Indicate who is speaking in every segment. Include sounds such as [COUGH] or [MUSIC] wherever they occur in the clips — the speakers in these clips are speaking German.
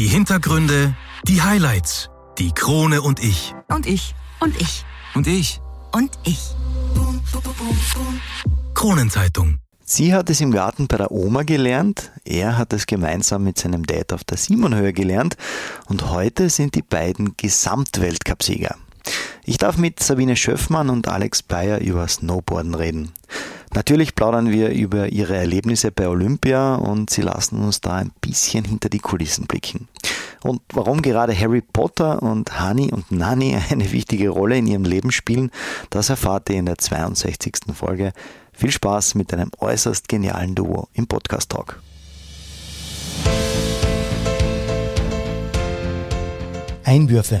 Speaker 1: Die Hintergründe, die Highlights, die Krone und ich.
Speaker 2: Und ich. Und ich.
Speaker 3: Und ich.
Speaker 2: Und ich.
Speaker 1: Kronenzeitung.
Speaker 4: Sie hat es im Garten bei der Oma gelernt, er hat es gemeinsam mit seinem Dad auf der Simonhöhe gelernt und heute sind die beiden Gesamtweltcupsieger. Ich darf mit Sabine Schöffmann und Alex Bayer über Snowboarden reden. Natürlich plaudern wir über ihre Erlebnisse bei Olympia und sie lassen uns da ein bisschen hinter die Kulissen blicken. Und warum gerade Harry Potter und Hani und Nani [LAUGHS] eine wichtige Rolle in ihrem Leben spielen, das erfahrt ihr in der 62. Folge. Viel Spaß mit einem äußerst genialen Duo im Podcast Talk.
Speaker 5: Einwürfe.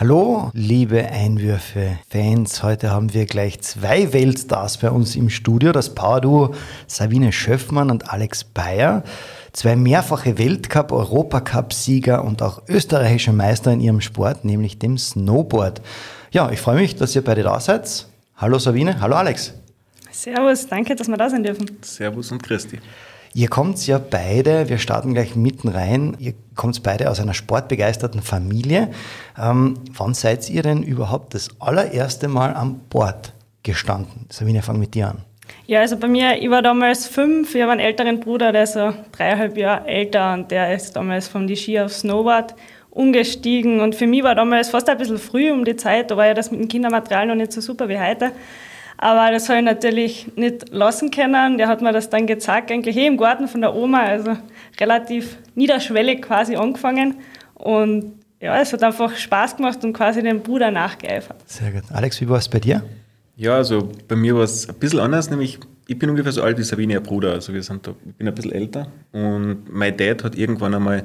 Speaker 5: Hallo, liebe Einwürfe-Fans. Heute haben wir gleich zwei Weltstars bei uns im Studio. Das Powerduo Sabine Schöffmann und Alex Bayer. Zwei mehrfache Weltcup, Europacup-Sieger und auch österreichische Meister in ihrem Sport, nämlich dem Snowboard. Ja, ich freue mich, dass ihr beide da seid. Hallo Sabine, hallo Alex.
Speaker 6: Servus, danke, dass wir da sein dürfen.
Speaker 7: Servus und Christi.
Speaker 5: Ihr kommt ja beide, wir starten gleich mitten rein, ihr kommt beide aus einer sportbegeisterten Familie. Ähm, wann seid ihr denn überhaupt das allererste Mal an Bord gestanden? Sabine, fang mit dir an.
Speaker 6: Ja, also bei mir, ich war damals fünf, ich habe einen älteren Bruder, der ist so dreieinhalb Jahre älter und der ist damals von die Ski auf Snowboard umgestiegen und für mich war damals fast ein bisschen früh um die Zeit, da war ja das mit dem Kindermaterial noch nicht so super wie heute. Aber das habe ich natürlich nicht lassen können. Der hat mir das dann gezeigt, eigentlich eh im Garten von der Oma, also relativ niederschwellig quasi angefangen. Und ja, es hat einfach Spaß gemacht und quasi dem Bruder nachgeeifert.
Speaker 5: Sehr gut. Alex, wie war es bei dir?
Speaker 7: Ja, also bei mir war es ein bisschen anders, nämlich ich bin ungefähr so alt wie Sabine, ihr Bruder. Also wir sind da, ich bin ein bisschen älter. Und mein Dad hat irgendwann einmal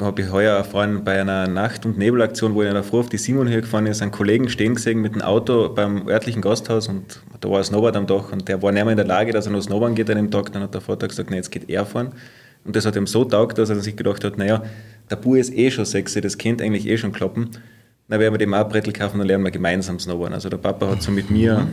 Speaker 7: habe ich heuer erfahren, bei einer Nacht- und Nebelaktion, wo ich in der Früh auf die Simon hier gefahren ist, einen Kollegen stehen gesehen mit dem Auto beim örtlichen Gasthaus und da war ein Snowboard am Dach und der war nicht mehr in der Lage, dass er noch Snowboard geht an dem Tag. Dann hat der Vater gesagt, nee, jetzt geht er fahren. Und das hat ihm so taugt, dass er sich gedacht hat, naja, der Bub ist eh schon sexy, das könnte eigentlich eh schon klappen. Dann werden wir dem auch Brettel kaufen und lernen wir gemeinsam Snowboarden. Also der Papa hat so mit mir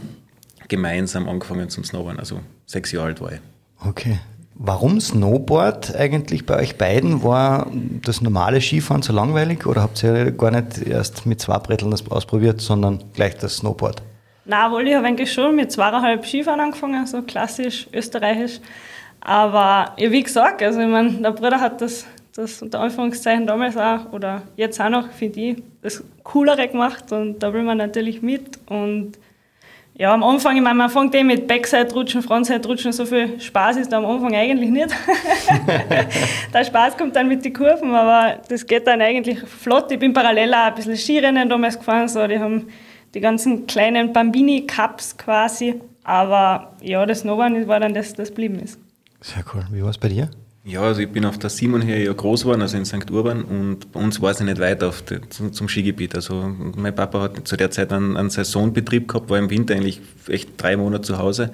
Speaker 7: gemeinsam angefangen zum Snowboarden, also sechs Jahre alt war ich.
Speaker 5: Okay. Warum Snowboard eigentlich bei euch beiden? War das normale Skifahren so langweilig oder habt ihr gar nicht erst mit zwei Bretteln das ausprobiert, sondern gleich das Snowboard?
Speaker 6: Na, wohl, ich habe eigentlich schon mit zweieinhalb Skifahren angefangen, so klassisch österreichisch. Aber ja, wie gesagt, also ich meine, der Bruder hat das, das unter Anführungszeichen damals auch oder jetzt auch noch, finde ich, das Coolere gemacht und da will man natürlich mit und ja, am Anfang, ich meine, man fängt eh mit Backside-Rutschen, Frontside-Rutschen, so viel Spaß ist da am Anfang eigentlich nicht. [LAUGHS] der Spaß kommt dann mit den Kurven, aber das geht dann eigentlich flott. Ich bin parallel auch ein bisschen Skirennen damals gefahren, so, die haben die ganzen kleinen Bambini-Cups quasi, aber ja, das Snowboard war dann das, das blieben ist.
Speaker 5: Sehr cool. Wie war es bei dir?
Speaker 7: Ja, also ich bin auf der Simon hier ja groß geworden, also in St. Urban und bei uns war es nicht weit auf die, zum, zum, Skigebiet. Also mein Papa hat zu der Zeit einen, einen Saisonbetrieb gehabt, war im Winter eigentlich echt drei Monate zu Hause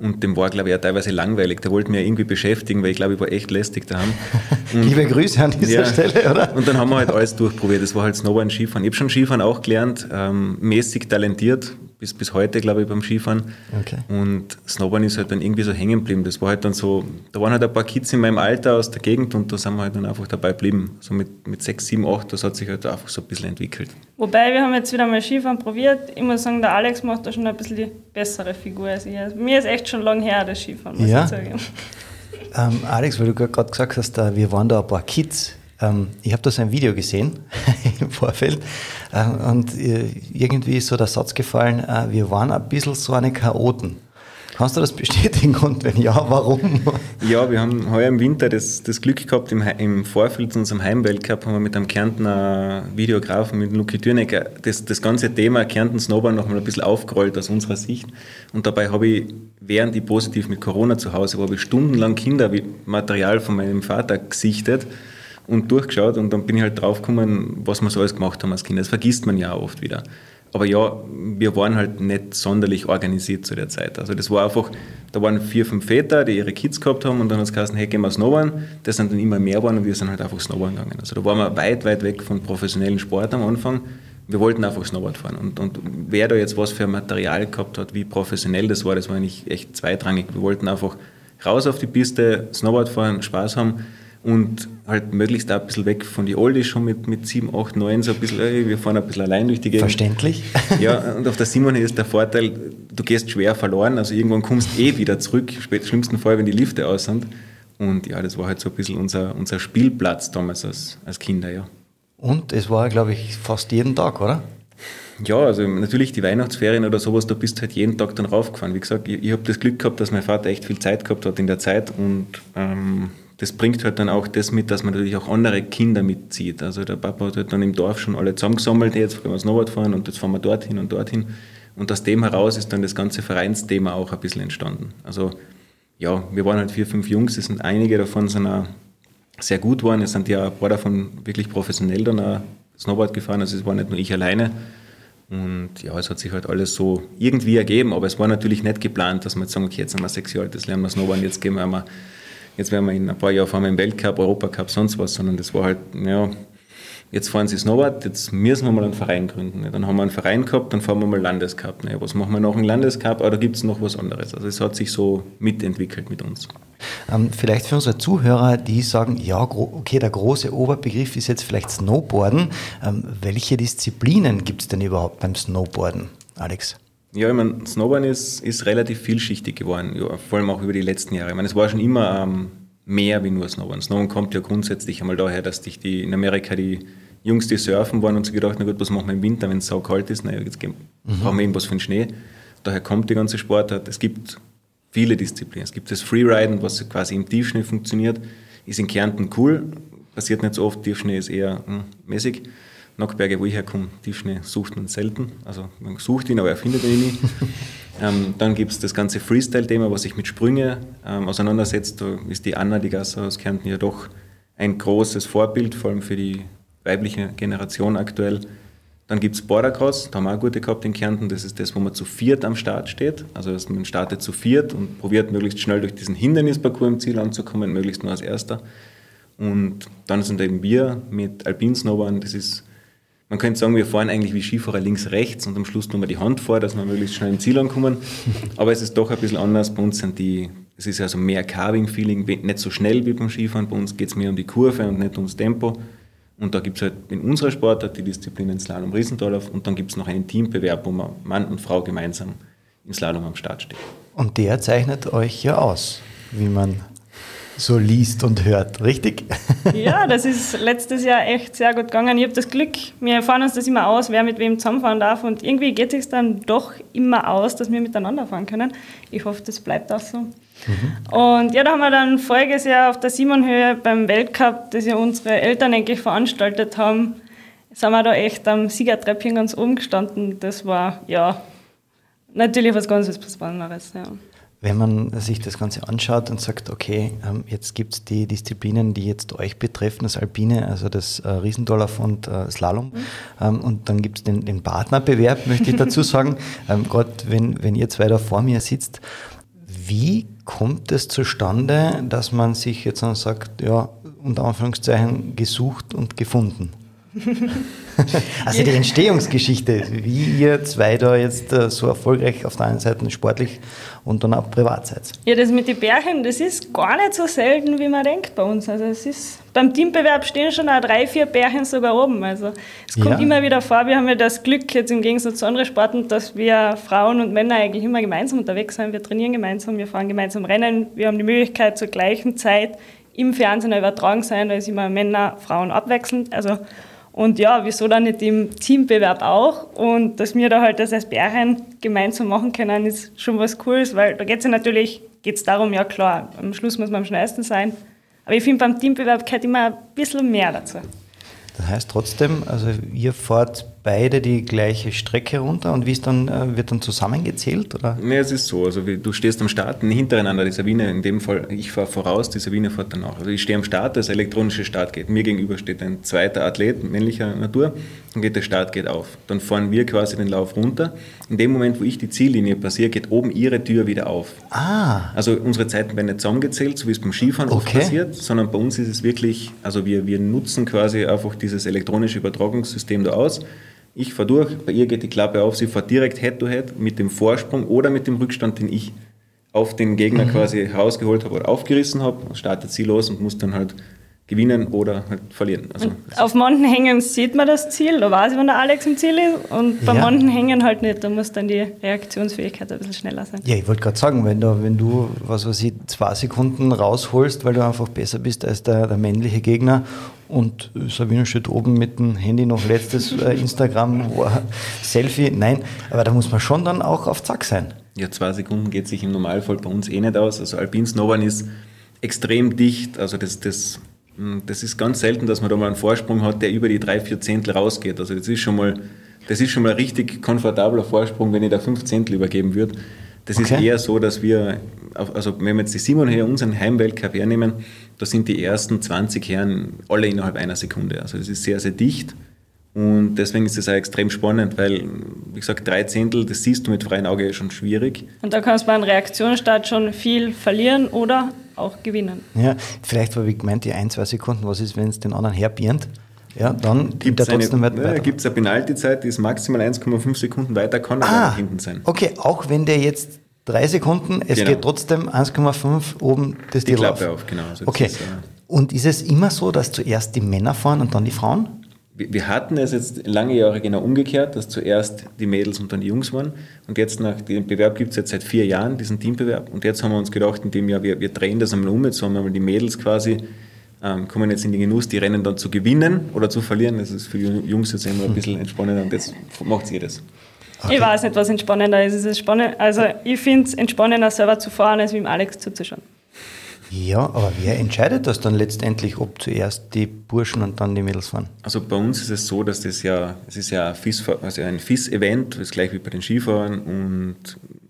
Speaker 7: und dem war, glaube ich, auch teilweise langweilig. Der wollte mich irgendwie beschäftigen, weil ich glaube, ich war echt lästig daheim. [LAUGHS]
Speaker 5: Liebe Grüße an dieser ja, Stelle, oder?
Speaker 7: Und dann haben wir halt alles durchprobiert. Das war halt Snowboard, Skifahren. Ich habe schon Skifahren auch gelernt, ähm, mäßig talentiert, bis, bis heute, glaube ich, beim Skifahren. Okay. Und Snowboard ist halt dann irgendwie so hängen geblieben. Das war halt dann so, da waren halt ein paar Kids in meinem Alter aus der Gegend und da sind wir halt dann einfach dabei geblieben. So mit, mit 6, 7, 8, das hat sich halt einfach so ein bisschen entwickelt.
Speaker 6: Wobei, wir haben jetzt wieder mal Skifahren probiert. Ich muss sagen, der Alex macht da schon ein bisschen die bessere Figur als ich. Also, mir ist echt schon lange her, das Skifahren, muss
Speaker 5: ja?
Speaker 6: ich sagen.
Speaker 5: Ähm, Alex, weil du gerade gesagt hast, wir waren da ein paar Kids. Ähm, ich habe da so ein Video gesehen [LAUGHS] im Vorfeld äh, und äh, irgendwie ist so der Satz gefallen, äh, wir waren ein bisschen so eine Chaoten. Kannst du das bestätigen [LAUGHS] und wenn ja, warum? [LAUGHS]
Speaker 7: Ja, wir haben heuer im Winter das, das Glück gehabt, im, im Vorfeld zu unserem Heimweltcup haben wir mit einem Kärntner Videografen, mit Luki Dürnecker, das, das ganze Thema Kärnten Snowboard noch mal ein bisschen aufgerollt aus unserer Sicht. Und dabei habe ich, während ich positiv mit Corona zu Hause war, habe ich stundenlang Kindermaterial von meinem Vater gesichtet und durchgeschaut und dann bin ich halt draufgekommen, was wir so alles gemacht haben als Kinder. Das vergisst man ja auch oft wieder. Aber ja, wir waren halt nicht sonderlich organisiert zu der Zeit. Also das war einfach, da waren vier, fünf Väter, die ihre Kids gehabt haben und dann hat es geheißen, hey, gehen wir snowboarden. Das sind dann immer mehr geworden und wir sind halt einfach snowboarden gegangen. Also da waren wir weit, weit weg von professionellen Sport am Anfang. Wir wollten einfach Snowboard fahren. Und, und wer da jetzt was für Material gehabt hat, wie professionell das war, das war eigentlich echt zweitrangig. Wir wollten einfach raus auf die Piste, Snowboard fahren, Spaß haben und halt möglichst auch ein bisschen weg von die Oldies schon mit, mit 7, 8, 9, so ein bisschen, ey, wir fahren ein bisschen allein durch die Gegend.
Speaker 5: Verständlich. [LAUGHS]
Speaker 7: Ja, und auf der Simon ist der Vorteil, du gehst schwer verloren, also irgendwann kommst du eh wieder zurück, im schlimmsten Fall, wenn die Lifte aus sind. Und ja, das war halt so ein bisschen unser, unser Spielplatz damals als, als Kinder, ja.
Speaker 5: Und es war, glaube ich, fast jeden Tag, oder?
Speaker 7: Ja, also natürlich die Weihnachtsferien oder sowas, da bist du halt jeden Tag dann raufgefahren. Wie gesagt, ich, ich habe das Glück gehabt, dass mein Vater echt viel Zeit gehabt hat in der Zeit und ähm, das bringt halt dann auch das mit, dass man natürlich auch andere Kinder mitzieht. Also der Papa hat halt dann im Dorf schon alle zusammengesammelt, jetzt können wir Snowboard fahren und jetzt fahren wir dorthin und dorthin. Und aus dem heraus ist dann das ganze Vereinsthema auch ein bisschen entstanden. Also ja, wir waren halt vier, fünf Jungs, es sind einige davon sind auch sehr gut geworden. Es sind ja ein paar davon wirklich professionell dann auch Snowboard gefahren, also es war nicht nur ich alleine. Und ja, es hat sich halt alles so irgendwie ergeben, aber es war natürlich nicht geplant, dass wir jetzt sagen, okay, jetzt sind wir sechs Jahre alt, jetzt lernen wir Snowboard, jetzt gehen wir einmal jetzt werden wir in ein paar Jahren fahren wir im Weltcup, Europacup, sonst was, sondern das war halt, ja, jetzt fahren sie Snowboard, jetzt müssen wir mal einen Verein gründen. Dann haben wir einen Verein gehabt, dann fahren wir mal Landescup. Was machen wir noch einen Landescup? Oder gibt es noch was anderes? Also es hat sich so mitentwickelt mit uns.
Speaker 5: Ähm, vielleicht für unsere Zuhörer, die sagen, ja, okay, der große Oberbegriff ist jetzt vielleicht Snowboarden. Ähm, welche Disziplinen gibt es denn überhaupt beim Snowboarden, Alex?
Speaker 7: Ja, ich meine, Snowboarden ist, ist relativ vielschichtig geworden, ja, vor allem auch über die letzten Jahre. Ich meine, es war schon immer ähm, mehr wie nur Snowboarden. Snowboarden kommt ja grundsätzlich einmal daher, dass dich die, in Amerika die Jungs, die surfen waren und sich gedacht, na gut, was machen wir im Winter, wenn es so kalt ist? Naja, jetzt gehen, mhm. brauchen wir irgendwas für den Schnee. Daher kommt die ganze Sportart. Es gibt viele Disziplinen. Es gibt das Freeriden, was quasi im Tiefschnee funktioniert. Ist in Kärnten cool, passiert nicht so oft. Tiefschnee ist eher hm, mäßig. Nockberge, wo ich herkomme, Tiefschnee sucht man selten. Also man sucht ihn, aber er findet ihn nie. [LAUGHS] ähm, dann gibt es das ganze Freestyle-Thema, was sich mit Sprünge ähm, auseinandersetzt. Da ist die Anna, die Gasser aus Kärnten, ja doch ein großes Vorbild, vor allem für die weibliche Generation aktuell. Dann gibt es Bordercross, da haben wir auch gute gehabt in Kärnten. Das ist das, wo man zu viert am Start steht. Also dass man startet zu viert und probiert möglichst schnell durch diesen Hindernisparcours im Ziel anzukommen, möglichst nur als Erster. Und dann sind eben wir mit Alpin Snowboard, das ist man könnte sagen, wir fahren eigentlich wie Skifahrer links, rechts und am Schluss tun wir die Hand vor, dass wir möglichst schnell im Ziel ankommen. [LAUGHS] Aber es ist doch ein bisschen anders. Bei uns sind die, es ist also mehr Carving-Feeling, nicht so schnell wie beim Skifahren. Bei uns geht es mehr um die Kurve und nicht ums Tempo. Und da gibt es halt in unserer Sportart die Disziplinen Slalom, Riesendorlauf und dann gibt es noch einen Teambewerb, wo man Mann und Frau gemeinsam im Slalom am Start steht.
Speaker 5: Und der zeichnet euch ja aus, wie man so liest und hört, richtig? [LAUGHS]
Speaker 6: Ja, das ist letztes Jahr echt sehr gut gegangen. Ich habe das Glück, wir fahren uns das immer aus, wer mit wem zusammenfahren darf und irgendwie geht es dann doch immer aus, dass wir miteinander fahren können. Ich hoffe, das bleibt auch so. Mhm. Und ja, da haben wir dann voriges Jahr auf der Simonhöhe beim Weltcup, das ja unsere Eltern eigentlich veranstaltet haben, sind wir da echt am Siegertreppchen ganz oben gestanden. Das war ja natürlich was ganz Besonderes. Ja
Speaker 5: wenn man sich das Ganze anschaut und sagt, okay, ähm, jetzt gibt es die Disziplinen, die jetzt euch betreffen, das Alpine, also das äh, Riesendollar und äh, Slalom, mhm. Ähm, und dann gibt es den, den, Partnerbewerb, möchte ich dazu [LAUGHS] sagen, ähm, Gerade wenn, wenn ihr zwei da vor mir sitzt, wie kommt es zustande, dass man sich jetzt dann sagt, ja, unter Anführungszeichen gesucht und gefunden? [LAUGHS] also die Entstehungsgeschichte, wie ihr zwei da jetzt äh, so erfolgreich auf der einen Seite sportlich und dann auch privat seid.
Speaker 6: Ja, das mit den Bärchen, das ist gar nicht so selten, wie man denkt bei uns. Also es ist, beim Teambewerb stehen schon auch drei, vier Bärchen sogar oben. Also es kommt ja. immer wieder vor, wir haben ja das Glück jetzt im Gegensatz zu anderen Sporten, dass wir Frauen und Männer eigentlich immer gemeinsam unterwegs sind. Wir trainieren gemeinsam, wir fahren gemeinsam Rennen, wir haben die Möglichkeit zur gleichen Zeit im Fernsehen übertragen sein, da ist immer Männer, Frauen abwechselnd. Also und ja, wieso dann nicht im Teambewerb auch? Und dass wir da halt das als Bärchen gemeinsam machen können, ist schon was Cooles, weil da geht es ja natürlich geht's darum, ja klar, am Schluss muss man am schnellsten sein. Aber ich finde, beim Teambewerb gehört immer ein bisschen mehr dazu.
Speaker 5: Das heißt trotzdem, also ihr fahrt beide die gleiche Strecke runter und wie ist dann, äh, wird dann zusammengezählt? Oder?
Speaker 7: Nee, es ist so. Also wie, du stehst am Start hintereinander, die Sabine, in dem Fall, ich fahre voraus, die Sabine fährt danach. Also ich stehe am Start, das elektronische Startgate. Mir gegenüber steht ein zweiter Athlet männlicher Natur und geht der Startgate auf. Dann fahren wir quasi den Lauf runter. In dem Moment, wo ich die Ziellinie passiere, geht oben ihre Tür wieder auf.
Speaker 5: Ah.
Speaker 7: Also unsere Zeiten werden nicht zusammengezählt, so wie es beim Skifahren oft
Speaker 5: Okay.
Speaker 7: passiert, sondern bei uns ist es wirklich, also wir, wir nutzen quasi einfach dieses elektronische Übertragungssystem da aus. Ich fahre durch, bei ihr geht die Klappe auf, sie fährt direkt Head-to-Head mit dem Vorsprung oder mit dem Rückstand, den ich auf den Gegner
Speaker 5: Mhm.
Speaker 7: quasi herausgeholt habe oder aufgerissen habe, startet sie los und muss dann halt gewinnen oder halt verlieren. Also
Speaker 6: Auf manchen Hängen sieht man das Ziel, da weiß ich, wenn der Alex im Ziel ist. Und bei
Speaker 5: Ja.
Speaker 6: manchen Hängen halt nicht. Da muss dann die Reaktionsfähigkeit ein bisschen schneller sein.
Speaker 5: Ja, ich wollte gerade sagen, wenn du, wenn du, was weiß ich, zwei Sekunden rausholst, weil du einfach besser bist als der, der männliche Gegner und Sabine steht oben mit dem Handy noch letztes äh, [LAUGHS] Instagram-Selfie, nein, aber da muss man schon dann auch auf Zack sein.
Speaker 7: Ja, zwei Sekunden geht sich im Normalfall bei uns eh nicht aus. Also Alpin Snowboard ist extrem dicht. Also das, das, das ist ganz selten, dass man da mal einen Vorsprung hat, der über die drei, vier Zehntel rausgeht. Also das ist schon mal, das ist schon mal ein richtig komfortabler Vorsprung, wenn ich da fünf Zehntel übergeben würde. Das ist
Speaker 5: Okay.
Speaker 7: eher so, dass wir, also wenn wir jetzt die Simon her, unseren Heimweltcup hernehmen, da sind die ersten 20 Herren alle innerhalb einer Sekunde. Also es ist sehr, sehr dicht. Und deswegen ist es auch extrem spannend, weil, wie gesagt, drei Zehntel, das siehst du mit freiem Auge schon schwierig.
Speaker 6: Und da kannst du bei einem Reaktionsstart schon viel verlieren oder auch gewinnen.
Speaker 5: Ja, vielleicht war wie gemeint, die ein, zwei Sekunden, was ist, wenn es den anderen herbirnt? Ja, dann gibt er
Speaker 7: es eine, ja, gibt's eine Penaltyzeit, die ist maximal 1,5 Sekunden weiter, kann aber
Speaker 5: Ah,
Speaker 7: auch hinten sein.
Speaker 5: okay, auch wenn der jetzt drei Sekunden, es
Speaker 7: Genau.
Speaker 5: geht trotzdem 1,5 oben das
Speaker 7: Die
Speaker 5: Titel
Speaker 7: Klappe auf, genau. Also das
Speaker 5: okay.
Speaker 7: ist, äh,
Speaker 5: Und ist es immer so, dass zuerst die Männer fahren und dann die Frauen?
Speaker 7: Wir hatten es jetzt lange Jahre genau umgekehrt, dass zuerst die Mädels und dann die Jungs waren. Und jetzt nach dem Bewerb gibt es jetzt seit vier Jahren, diesen Teambewerb. Und jetzt haben wir uns gedacht, in dem Jahr, wir, wir drehen das einmal um. Jetzt haben wir mal die Mädels quasi, ähm, kommen jetzt in den Genuss, die Rennen dann zu gewinnen oder zu verlieren. Das ist für die Jungs jetzt immer ein bisschen [LAUGHS] entspannender und jetzt macht sie das.
Speaker 6: Ich weiß nicht, was entspannender ist. Es ist spannend, also ich finde es entspannender, selber zu fahren, als wie im Alex zuzuschauen.
Speaker 5: Ja, aber wer entscheidet das dann letztendlich, ob zuerst die Burschen und dann die Mädels fahren?
Speaker 7: Also bei uns ist es so, dass das ja, es ist ja ein FIS, also ein FIS-Event, das ist gleich wie bei den Skifahrern und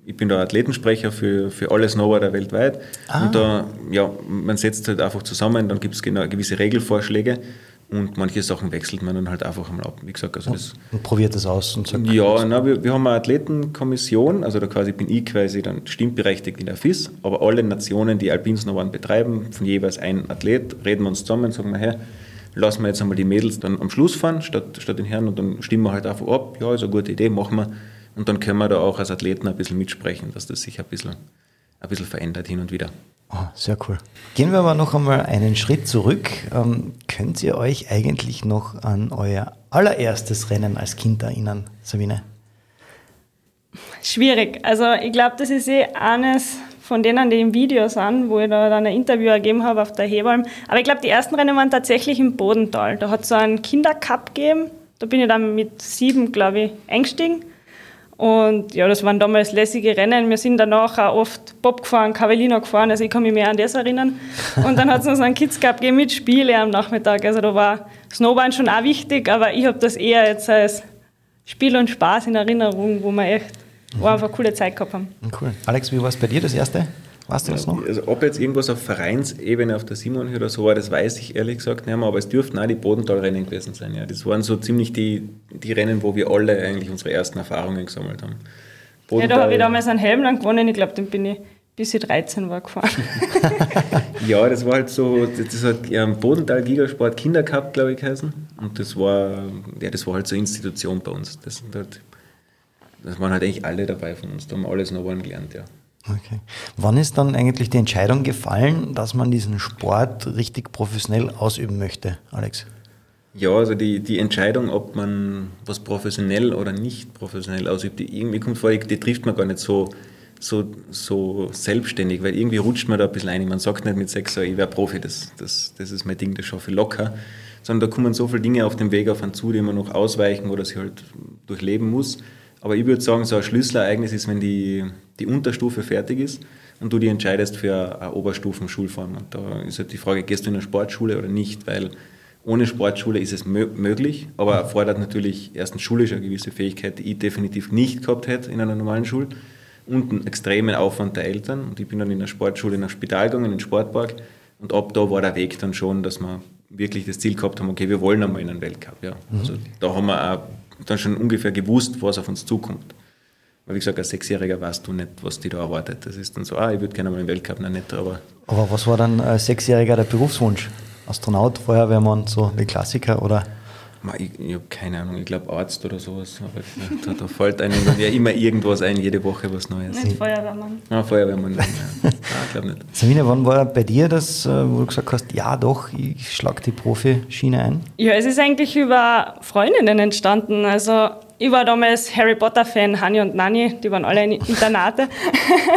Speaker 7: ich bin da Athletensprecher für, für alle Snowboarder weltweit. Und da, ja, man setzt halt einfach zusammen, dann gibt es genau gewisse Regelvorschläge und manche Sachen wechselt man dann halt einfach einmal ab. Wie gesagt, also das,
Speaker 5: Und probiert das aus und sagt,
Speaker 7: ja, na, wir, wir haben eine Athletenkommission, also da quasi bin ich quasi dann stimmberechtigt in der FIS, aber alle Nationen, die Alpinsnowboard betreiben, von jeweils ein Athlet, reden wir uns zusammen, sagen wir, hey, lassen wir jetzt einmal die Mädels dann am Schluss fahren, statt, statt den Herren und dann stimmen wir halt einfach ab, ja, ist eine gute Idee, machen wir. Und dann können wir da auch als Athleten ein bisschen mitsprechen, dass das sich ein bisschen, ein bisschen verändert hin und wieder.
Speaker 5: Oh, sehr cool. Gehen wir aber noch einmal einen Schritt zurück. Ähm, könnt ihr euch eigentlich noch an euer allererstes Rennen als Kind erinnern, Sabine?
Speaker 6: Schwierig. Also ich glaube, das ist eh eines von denen, die im Video sind, wo ich da dann ein Interview gegeben habe auf der Hebalm. Aber ich glaube, die ersten Rennen waren tatsächlich im Bodental. Da hat es so einen Kindercup gegeben. Da bin ich dann mit sieben, glaube ich, eingestiegen. Und ja, das waren damals lässige Rennen. Wir sind danach auch oft Bob gefahren, Cavellino gefahren, also ich kann mich mehr an das erinnern. Und dann hat es noch so einen Kids Cup gegeben mit Spiele am Nachmittag. Also da war Snowboard schon auch wichtig, aber ich habe das eher jetzt als Spiel und Spaß in Erinnerung, wo wir echt wo einfach coole Zeit gehabt haben.
Speaker 5: Cool. Alex, wie war es bei dir das erste? Weißt du das noch?
Speaker 7: Also ob jetzt irgendwas auf Vereinsebene auf der Simon oder so war, das weiß ich ehrlich gesagt nicht mehr, aber es dürften auch die Bodentalrennen gewesen sein. Ja. Das waren so ziemlich die, die Rennen, wo wir alle eigentlich unsere ersten Erfahrungen gesammelt haben.
Speaker 6: Ja, da habe ich damals einen Helmland gewonnen. Ich glaube, den bin ich bis ich 13 war gefahren. [LAUGHS]
Speaker 7: Ja, das war halt so, das hat ja, Bodental Gigasport Kindercup, glaube ich, geheißen. Und das war, ja, das war halt so eine Institution bei uns. Das, sind halt, das waren halt eigentlich alle dabei von uns. Da haben wir alles noch gelernt, ja.
Speaker 5: Okay. Wann ist dann eigentlich die Entscheidung gefallen, dass man diesen Sport richtig professionell ausüben möchte, Alex?
Speaker 7: Ja, also die, die Entscheidung, ob man was professionell oder nicht professionell ausübt, die irgendwie kommt vor, die, trifft man gar nicht so, so, so selbstständig, weil irgendwie rutscht man da ein bisschen ein. Man sagt nicht mit sechs ich wäre Profi, das, das, das ist mein Ding, das schaffe ich locker, sondern da kommen so viele Dinge auf dem Weg auf einen zu, die man noch ausweichen oder sie halt durchleben muss. Aber ich würde sagen, so ein Schlüsselereignis ist, wenn die, die Unterstufe fertig ist und du dich entscheidest für eine Oberstufen-Schulform. Und da ist halt die Frage, gehst du in eine Sportschule oder nicht, weil ohne Sportschule ist es mö möglich, aber erfordert natürlich erstens schulisch eine gewisse Fähigkeit, die ich definitiv nicht gehabt hätte in einer normalen Schule und einen extremen Aufwand der Eltern. Und ich bin dann in der Sportschule nach Spital gegangen, in den Sportpark. Und ab da war der Weg dann schon, dass wir wirklich das Ziel gehabt haben, okay, wir wollen einmal in einen Weltcup. Ja. Also da haben wir auch dann schon ungefähr gewusst, was auf uns zukommt. Weil wie gesagt, als Sechsjähriger weißt du nicht, was die da erwartet. Das ist dann so, ah, ich würde gerne mal den Weltcup, nein, nicht, aber...
Speaker 5: Aber was war dann als Sechsjähriger der Berufswunsch? Astronaut, Feuerwehrmann, so die Klassiker oder?
Speaker 7: Ich, ich habe keine Ahnung, ich glaube Arzt oder sowas. Aber da, da fällt einem dann ja immer irgendwas ein, jede Woche was Neues.
Speaker 6: Nicht Feuerwehrmann.
Speaker 7: Ah, Feuerwehrmann, ja. ich glaube nicht.
Speaker 5: Sabine, wann war bei dir das, äh, wo du gesagt hast, ja doch, ich schlage die Profischiene ein?
Speaker 6: Ja, es ist eigentlich über Freundinnen entstanden. Also ich war damals Harry Potter-Fan, Hani und Nani, die waren alle in Internate.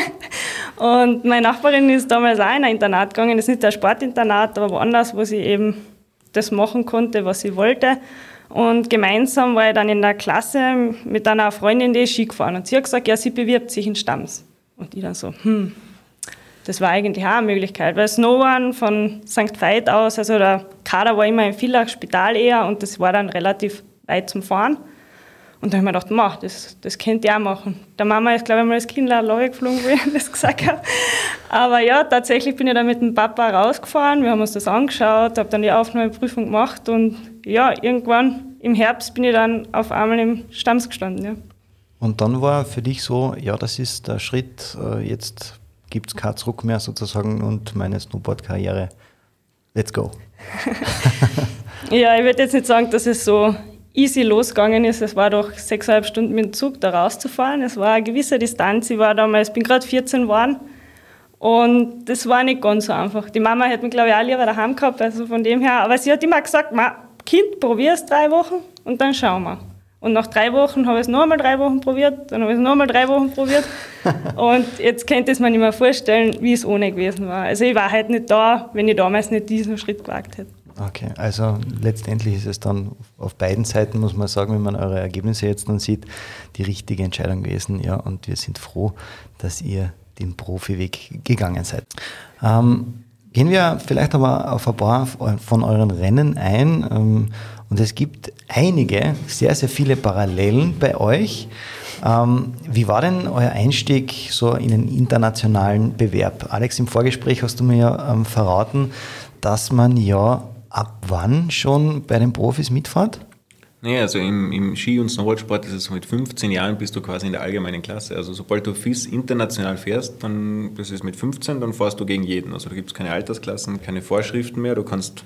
Speaker 6: [LAUGHS] und meine Nachbarin ist damals auch in ein Internat gegangen. Das ist nicht ein Sportinternat, aber woanders, wo sie eben das machen konnte, was sie wollte. Und gemeinsam war ich dann in der Klasse mit einer Freundin, die ist Ski gefahren. Und sie hat gesagt, ja, sie bewirbt sich in Stamms. Und ich dann so, hm, das war eigentlich auch eine Möglichkeit, weil Snowboarden von St. Veit aus, also der Kader war immer im Villach Spital eher und das war dann relativ weit zum Fahren. Und da habe ich mir gedacht, mach, das, das könnt ihr auch machen. Der Mama ist, glaube ich, mal als Kind geflogen, wie ich [LAUGHS] das gesagt habe. Aber ja, tatsächlich bin ich dann mit dem Papa rausgefahren. Wir haben uns das angeschaut, habe dann die Aufnahmeprüfung gemacht und ja, irgendwann im Herbst bin ich dann auf einmal im Stamms gestanden. Ja.
Speaker 5: Und dann war für dich so, ja, das ist der Schritt, äh, jetzt gibt es keinen Zurück mehr sozusagen und meine Snowboard-Karriere, let's go. [LAUGHS]
Speaker 6: ja, ich würde jetzt nicht sagen, dass es so easy losgegangen ist. Es war doch sechseinhalb Stunden mit dem Zug da rauszufahren. Es war eine gewisse Distanz. Ich war damals, ich bin gerade 14 geworden. Und das war nicht ganz so einfach. Die Mama hätte mich, glaube ich, auch lieber daheim gehabt, also von dem her. Aber sie hat immer gesagt, Kind, probier es drei Wochen und dann schauen wir. Und nach drei Wochen habe ich es noch einmal drei Wochen probiert, dann habe ich es noch einmal drei Wochen probiert. [LAUGHS] und jetzt könnte ich mir nicht mehr vorstellen, wie es ohne gewesen war. Also ich war halt nicht da, wenn ich damals nicht diesen Schritt gewagt hätte.
Speaker 5: Okay, also letztendlich ist es dann auf beiden Seiten, muss man sagen, wenn man eure Ergebnisse jetzt dann sieht, die richtige Entscheidung gewesen. Ja, und wir sind froh, dass ihr den Profiweg gegangen seid. Ähm, gehen wir vielleicht aber auf ein paar von euren Rennen ein. Ähm, und es gibt einige, sehr, sehr viele Parallelen bei euch. Ähm, wie war denn euer Einstieg so in den internationalen Bewerb? Alex, im Vorgespräch hast du mir ja ähm, verraten, dass man ja ab wann schon bei den Profis mitfahrt?
Speaker 7: Nee, also im, im Ski- und Snowboardsport ist es so, mit 15 Jahren bist du quasi in der allgemeinen Klasse. Also sobald du FIS international fährst, dann, das ist mit 15, dann fährst du gegen jeden. Also da gibt es keine Altersklassen, keine Vorschriften mehr. Du kannst,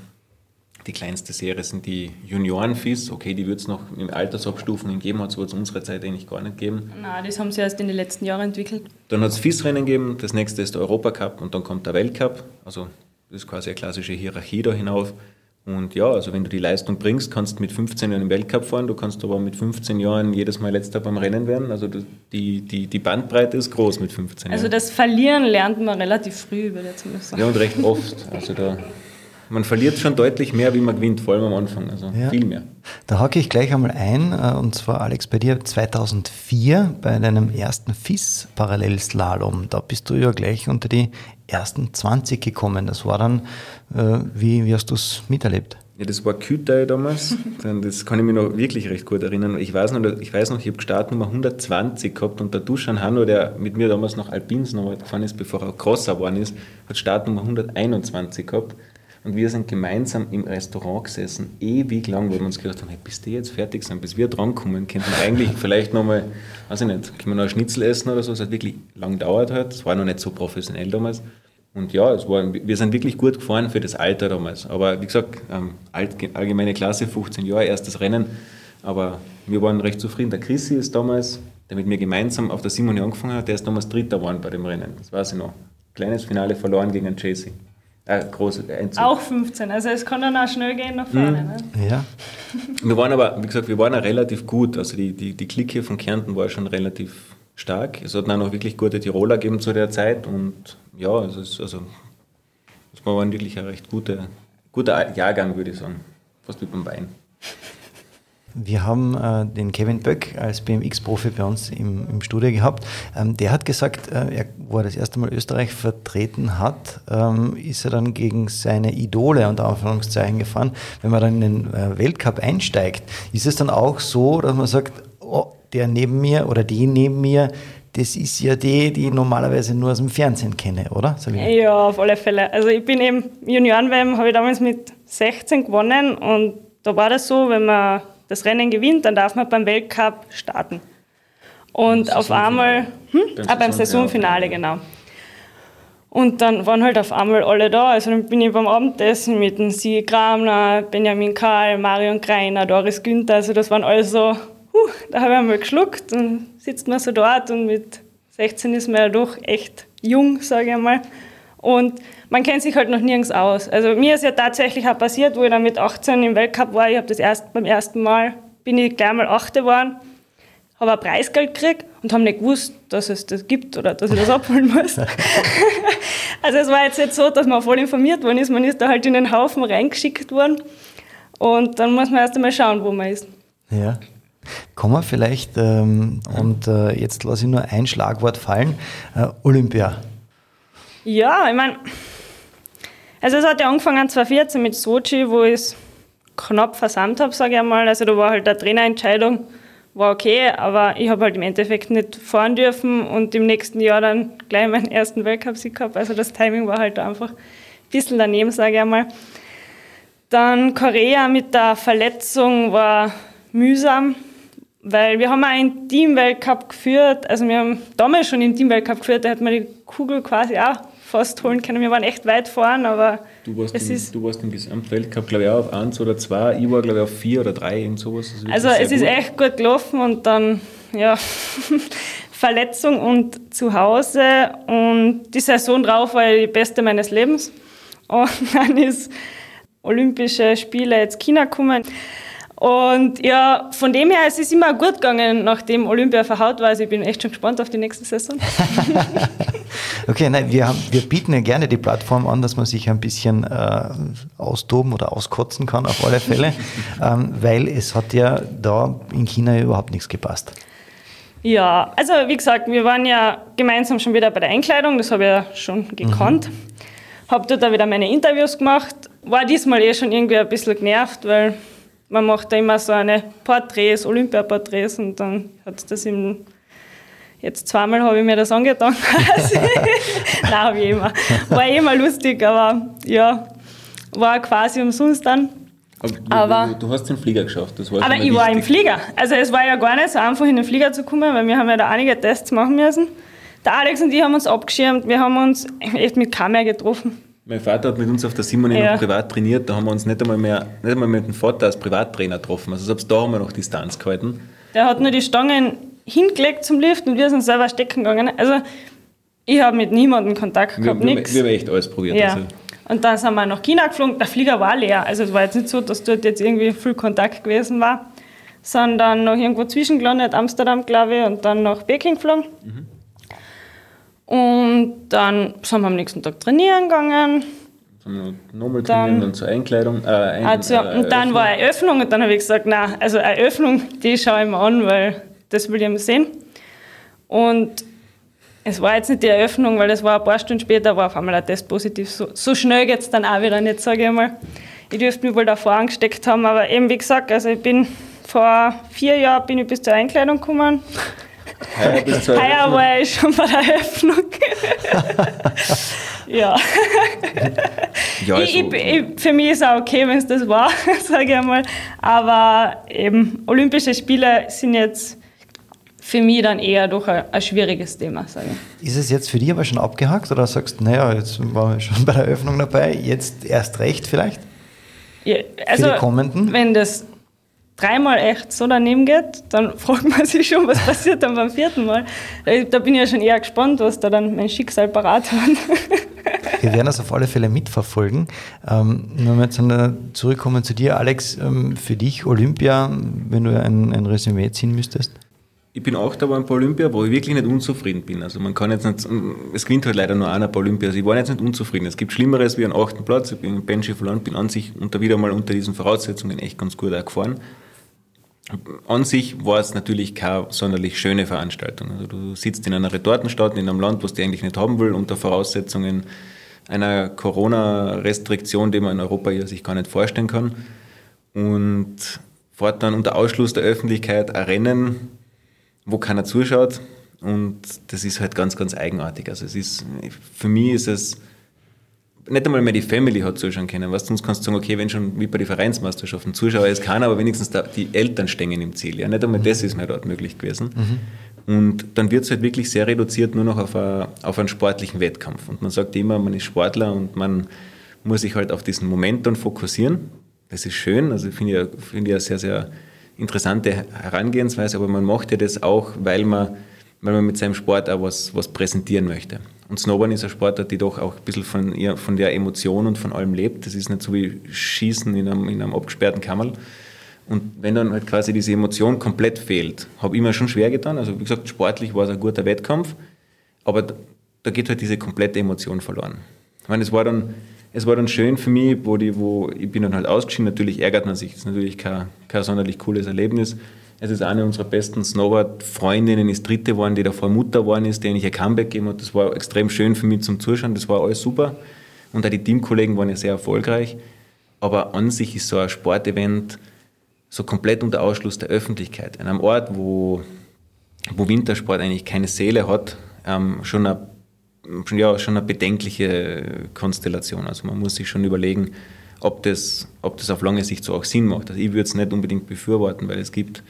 Speaker 7: die kleinste Serie sind die Junioren-FIS. Okay, die wird es noch in Altersabstufungen geben, hat es aber zu unserer Zeit eigentlich gar nicht gegeben.
Speaker 6: Nein, das haben sie erst in den letzten Jahren entwickelt.
Speaker 7: Dann hat es FIS-Rennen gegeben, das nächste ist der Europacup und dann kommt der Weltcup. Also das ist quasi eine klassische Hierarchie da hinauf. Und ja, also wenn du die Leistung bringst, kannst du mit 15 Jahren im Weltcup fahren, du kannst aber mit 15 Jahren jedes Mal letzter beim Rennen werden. Also die, die, die Bandbreite ist groß mit 15
Speaker 6: also Jahren. Also das Verlieren lernt man relativ früh, würde ich zumindest sagen.
Speaker 7: Ja, und recht oft. Also da, man verliert schon deutlich mehr, wie man gewinnt, vor allem am Anfang, also ja. viel mehr.
Speaker 5: Da hake ich gleich einmal ein, äh, und zwar Alex, bei dir 2004 bei deinem ersten FIS-Parallelslalom. Da bist du ja gleich unter die ersten 20 gekommen. Das war dann, äh, wie, wie hast du es miterlebt?
Speaker 7: Ja, das war Kütei damals. Das kann ich mich noch wirklich recht gut erinnern. Ich weiß noch, ich, ich habe Startnummer 120 gehabt und der Duschan Hanno, der mit mir damals noch Alpins noch gefahren ist, bevor er Crosser geworden ist, hat Startnummer 121 gehabt. Und wir sind gemeinsam im Restaurant gesessen, ewig lang, weil wir uns gedacht haben, hey, bis die jetzt fertig sind, bis wir drankommen, könnten wir eigentlich [LAUGHS] vielleicht nochmal, weiß ich nicht, können wir noch ein Schnitzel essen oder so. Es hat wirklich lang gedauert halt. Es war noch nicht so professionell damals. Und ja, es war, wir sind wirklich gut gefahren für das Alter damals. Aber wie gesagt, ähm, allgemeine Klasse, 15 Jahre, erstes Rennen. Aber wir waren recht zufrieden. Der Chrissy ist damals, der mit mir gemeinsam auf der Simone angefangen hat, der ist damals Dritter geworden bei dem Rennen. Das weiß ich noch. Kleines Finale verloren gegen Chasey. Äh, große
Speaker 6: Einzug. Auch 15, also es kann dann auch schnell gehen nach vorne. Mhm.
Speaker 5: Ne? Ja.
Speaker 7: Wir waren aber, wie gesagt, wir waren auch relativ gut. Also die, die, die Clique von Kärnten war schon relativ stark. Es hat dann auch wirklich gute Tiroler gegeben zu der Zeit und ja, also es, also, es war wirklich ein recht guter, guter Jahrgang, würde ich sagen. Fast wie beim Wein.
Speaker 5: Wir haben äh, den Kevin Böck als BMX-Profi bei uns im, im Studio gehabt. Ähm, der hat gesagt, äh, er, wo er das erste Mal Österreich vertreten hat, ähm, ist er dann gegen seine Idole unter Anführungszeichen gefahren. Wenn man dann in den äh, Weltcup einsteigt, ist es dann auch so, dass man sagt, oh, der neben mir oder die neben mir, das ist ja die, die ich normalerweise nur aus dem Fernsehen kenne, oder?
Speaker 6: Sabine? Ja, auf alle Fälle. Also ich bin eben Junioren-WM, habe ich damals mit 16 gewonnen und da war das so, wenn man das Rennen gewinnt, dann darf man beim Weltcup starten. Und auf einmal, hm? beim, ah, beim Saisonfinale, genau. Und dann waren halt auf einmal alle da. Also dann bin ich beim Abendessen mit dem Sie Gramner, Benjamin Karl, Marion Greiner, Doris Günther. Also das waren alle so, huh, da habe ich einmal geschluckt und sitzt man so dort und mit 16 ist man ja doch echt jung, sage ich einmal. Und man kennt sich halt noch nirgends aus. Also mir ist ja tatsächlich auch passiert, wo ich dann mit 18 im Weltcup war, ich habe das erst beim ersten Mal, bin ich gleich mal Achte geworden, habe ein Preisgeld gekriegt und habe nicht gewusst, dass es das gibt oder dass ich das abholen muss. [LAUGHS] also es war jetzt nicht so, dass man voll informiert worden ist, man ist da halt in den Haufen reingeschickt worden und dann muss man erst einmal schauen, wo man ist.
Speaker 5: Ja. Kommen wir vielleicht, ähm, und äh, jetzt lasse ich nur ein Schlagwort fallen, äh, Olympia.
Speaker 6: Ja, ich meine, also es hat ja angefangen 2014 mit Sochi, wo ich es knapp versammelt habe, sage ich einmal. Also da war halt eine Trainerentscheidung, war okay, aber ich habe halt im Endeffekt nicht fahren dürfen und im nächsten Jahr dann gleich meinen ersten Weltcup-Sieg gehabt. Also das Timing war halt einfach ein bisschen daneben, sage ich einmal. Dann Korea mit der Verletzung war mühsam, weil wir haben auch einen Team-Weltcup geführt. Also wir haben damals schon einen Team-Weltcup geführt, da hat man die Kugel quasi auch fast holen können. Wir waren echt weit vorn, aber
Speaker 7: du warst es im, ist... Du warst im Gesamtweltcup, glaube ich, auch auf 1 oder 2. Ich war, glaube ich, auf 4 oder 3, irgend sowas.
Speaker 6: Also es ist echt gut gelaufen und dann, ja, [LAUGHS] Verletzung und zu Hause und die Saison drauf war die beste meines Lebens. Und [LAUGHS] dann ist Olympische Spiele jetzt China gekommen. Und ja, von dem her, es ist immer gut gegangen, nachdem Olympia verhaut war. Also ich bin echt schon gespannt auf die nächste Saison. [LAUGHS]
Speaker 5: okay, nein, wir, haben, wir bieten ja gerne die Plattform an, dass man sich ein bisschen äh, austoben oder auskotzen kann, auf alle Fälle, [LAUGHS] ähm, weil es hat ja da in China überhaupt nichts gepasst.
Speaker 6: Ja, also wie gesagt, wir waren ja gemeinsam schon wieder bei der Einkleidung, das habe ich ja schon gekannt. Mhm. Habe dort auch wieder meine Interviews gemacht, war diesmal eh schon irgendwie ein bisschen genervt, weil man macht da immer so eine Porträts, Olympiaporträts und dann hat das im Jetzt zweimal habe ich mir das angetan. [LAUGHS] Nein, habe ich immer. War eh immer lustig, aber ja, war quasi umsonst dann.
Speaker 7: Aber, aber du, du, hast den Flieger geschafft, das
Speaker 6: war Aber ich wichtig. war im Flieger. Also es war ja gar nicht so einfach, in den Flieger zu kommen, weil wir haben ja da einige Tests machen müssen. Der Alex und ich haben uns abgeschirmt, wir haben uns echt mit Kamera getroffen.
Speaker 7: Mein Vater hat mit uns auf der Simone ja. noch privat trainiert, da haben wir uns nicht einmal mehr, nicht einmal mit dem Vater als Privattrainer getroffen. Also selbst da haben wir noch Distanz gehalten.
Speaker 6: Der hat nur die Stangen hingelegt zum Lift und wir sind selber stecken gegangen. Also ich habe mit niemandem Kontakt gehabt,
Speaker 7: nichts. Wir, haben echt alles probiert.
Speaker 6: Ja. Also. Und dann sind wir nach China geflogen, der Flieger war leer. Also es war jetzt nicht so, dass dort jetzt irgendwie viel Kontakt gewesen war. Sind dann noch irgendwo zwischengelandet, Amsterdam glaube ich, und dann nach Peking geflogen. Mhm. Und dann sind wir am nächsten Tag trainieren gegangen.
Speaker 7: Nochmal trainieren und zur Einkleidung. Äh, ein,
Speaker 6: also, äh, und dann war Eröffnung und dann habe ich gesagt, nein, also Eröffnung, die schaue ich mir an, weil das will ich mal sehen. Und es war jetzt nicht die Eröffnung, weil es war ein paar Stunden später, war auf einmal ein Test positiv. So, so schnell geht es dann auch wieder nicht, sage ich mal. Ich dürfte mich wohl davor angesteckt haben, aber eben wie gesagt, also ich bin vor vier Jahren bin ich bis zur Einkleidung gekommen. Heuer, bis zur Heuer war ich schon bei der Eröffnung. [LAUGHS] ja. ja ich, ich, ich, für mich ist es auch okay, wenn es das war, [LAUGHS] sage ich einmal. Aber eben, Olympische Spiele sind jetzt für mich dann eher doch ein, ein, schwieriges Thema, sage
Speaker 5: ich. Ist es jetzt für dich aber schon abgehakt oder sagst du, naja, jetzt waren wir schon bei der Eröffnung dabei, jetzt erst recht vielleicht?
Speaker 6: Ja, also, wenn das dreimal echt so daneben geht, dann [LAUGHS] fragt man sich schon, was passiert dann beim vierten Mal. Da bin ich ja schon eher gespannt, was da dann mein Schicksal parat hat. [LAUGHS]
Speaker 5: Wir werden das auf alle Fälle mitverfolgen. Ähm, wenn wir jetzt zurückkommen zu dir, Alex, ähm, für dich Olympia, wenn du ein, ein Resümee ziehen müsstest?
Speaker 7: Ich bin auch da beim Olympia, wo ich wirklich nicht unzufrieden bin. Also man kann jetzt nicht, es gewinnt halt leider nur einer bei Olympia. Also ich war jetzt nicht unzufrieden. Es gibt Schlimmeres wie einen achten Platz. Ich bin Benji verloren, bin an sich unter wieder mal unter diesen Voraussetzungen echt ganz gut auch gefahren. An sich war es natürlich keine sonderlich schöne Veranstaltung. Also du sitzt in einer Retortenstadt, in einem Land, was du eigentlich nicht haben will, unter Voraussetzungen einer Corona-Restriktion, die man in Europa ja sich gar nicht vorstellen kann. Und fährt dann unter Ausschluss der Öffentlichkeit ein Rennen, wo keiner zuschaut. Und das ist halt ganz, ganz eigenartig. Also es ist, für mich ist es nicht einmal mehr die Family hat zuschauen können. Was sonst kannst du sagen, okay, wenn schon wie bei den Vereinsmeisterschaften Zuschauer ist keiner, aber wenigstens da, die Eltern stehen im Ziel. Ja, nicht einmal mhm. das ist mir dort möglich gewesen. Mhm. Und dann wird es halt wirklich sehr reduziert nur noch auf, a, auf einen sportlichen Wettkampf. Und man sagt immer, man ist Sportler und man muss sich halt auf diesen Moment dann fokussieren. Das ist schön, also finde ich, find ich eine sehr, sehr interessante Herangehensweise, aber man macht ja das auch, weil man, weil man mit seinem Sport auch was, was präsentieren möchte. Und Snowboard ist ein Sportart, die doch auch ein bisschen von, ihr, von der Emotion und von allem lebt. Das ist nicht so wie Schießen in einem, in einem abgesperrten Kammerl. Und wenn dann halt quasi diese Emotion komplett fehlt, habe ich mir schon schwer getan. Also wie gesagt, sportlich war es ein guter Wettkampf, aber da, da geht halt diese komplette Emotion verloren. Ich meine, es war dann, es war dann schön für mich, wo, die, wo ich bin dann halt ausgeschieden. Natürlich ärgert man sich, das ist natürlich kein, kein sonderlich cooles Erlebnis. Es ist eine unserer besten Snowboard-Freundinnen, ist dritte geworden, die davor Mutter geworden ist, denen ich ein Comeback gegeben habe. Das war extrem schön für mich zum Zuschauen, das war alles super. Und auch die Teamkollegen waren ja sehr erfolgreich. Aber an sich ist so ein Sportevent so komplett unter Ausschluss der Öffentlichkeit. An einem Ort, wo, wo Wintersport eigentlich keine Seele hat, ähm, schon, eine, schon, ja, schon eine bedenkliche Konstellation. Also man muss sich schon überlegen, ob das, ob das auf lange Sicht so auch Sinn macht. Also ich würde es nicht unbedingt befürworten, weil es gibt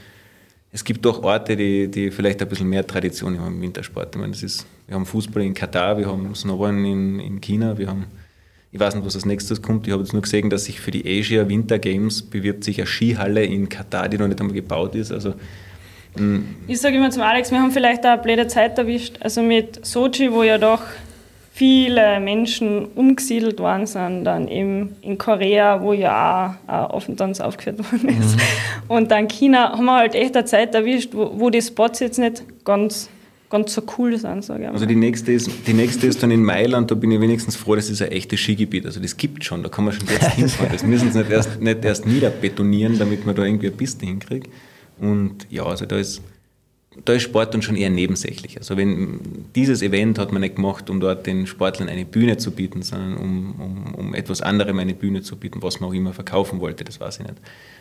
Speaker 7: es gibt doch Orte, die, die vielleicht ein bisschen mehr Tradition haben im Wintersport. Ich meine, das ist, wir haben Fußball in Katar, wir haben Snowboard in, in China, wir haben, ich weiß nicht, was als nächstes kommt. Ich habe jetzt nur gesehen, dass sich für die Asia Winter Games bewirbt sich eine Skihalle in Katar, die noch nicht einmal gebaut ist. Also,
Speaker 6: mm. ich sage immer zum Alex, wir haben vielleicht eine blöde Zeit erwischt. Also mit Sochi, wo ja doch viele Menschen umgesiedelt worden sind, dann eben in Korea, wo ja auch Offentanz aufgeführt worden ist. Mhm. Und dann China haben wir halt echt eine Zeit erwischt, wo, wo die Spots jetzt nicht ganz, ganz so cool sind, sage ich
Speaker 7: mal. Also die nächste, ist, die nächste ist dann in Mailand, da bin ich wenigstens froh, das ist ein echtes Skigebiet. Also das gibt schon, da kann man schon jetzt [LAUGHS] hinfahren. Das müssen sie nicht erst, nicht erst niederbetonieren, damit man da irgendwie eine Piste hinkriegt. Und ja, also da ist da ist Sport dann schon eher nebensächlich. Also wenn dieses Event hat man nicht gemacht, um dort den Sportlern eine Bühne zu bieten, sondern um, um, um etwas anderem eine Bühne zu bieten, was man auch immer verkaufen wollte, das weiß ich nicht.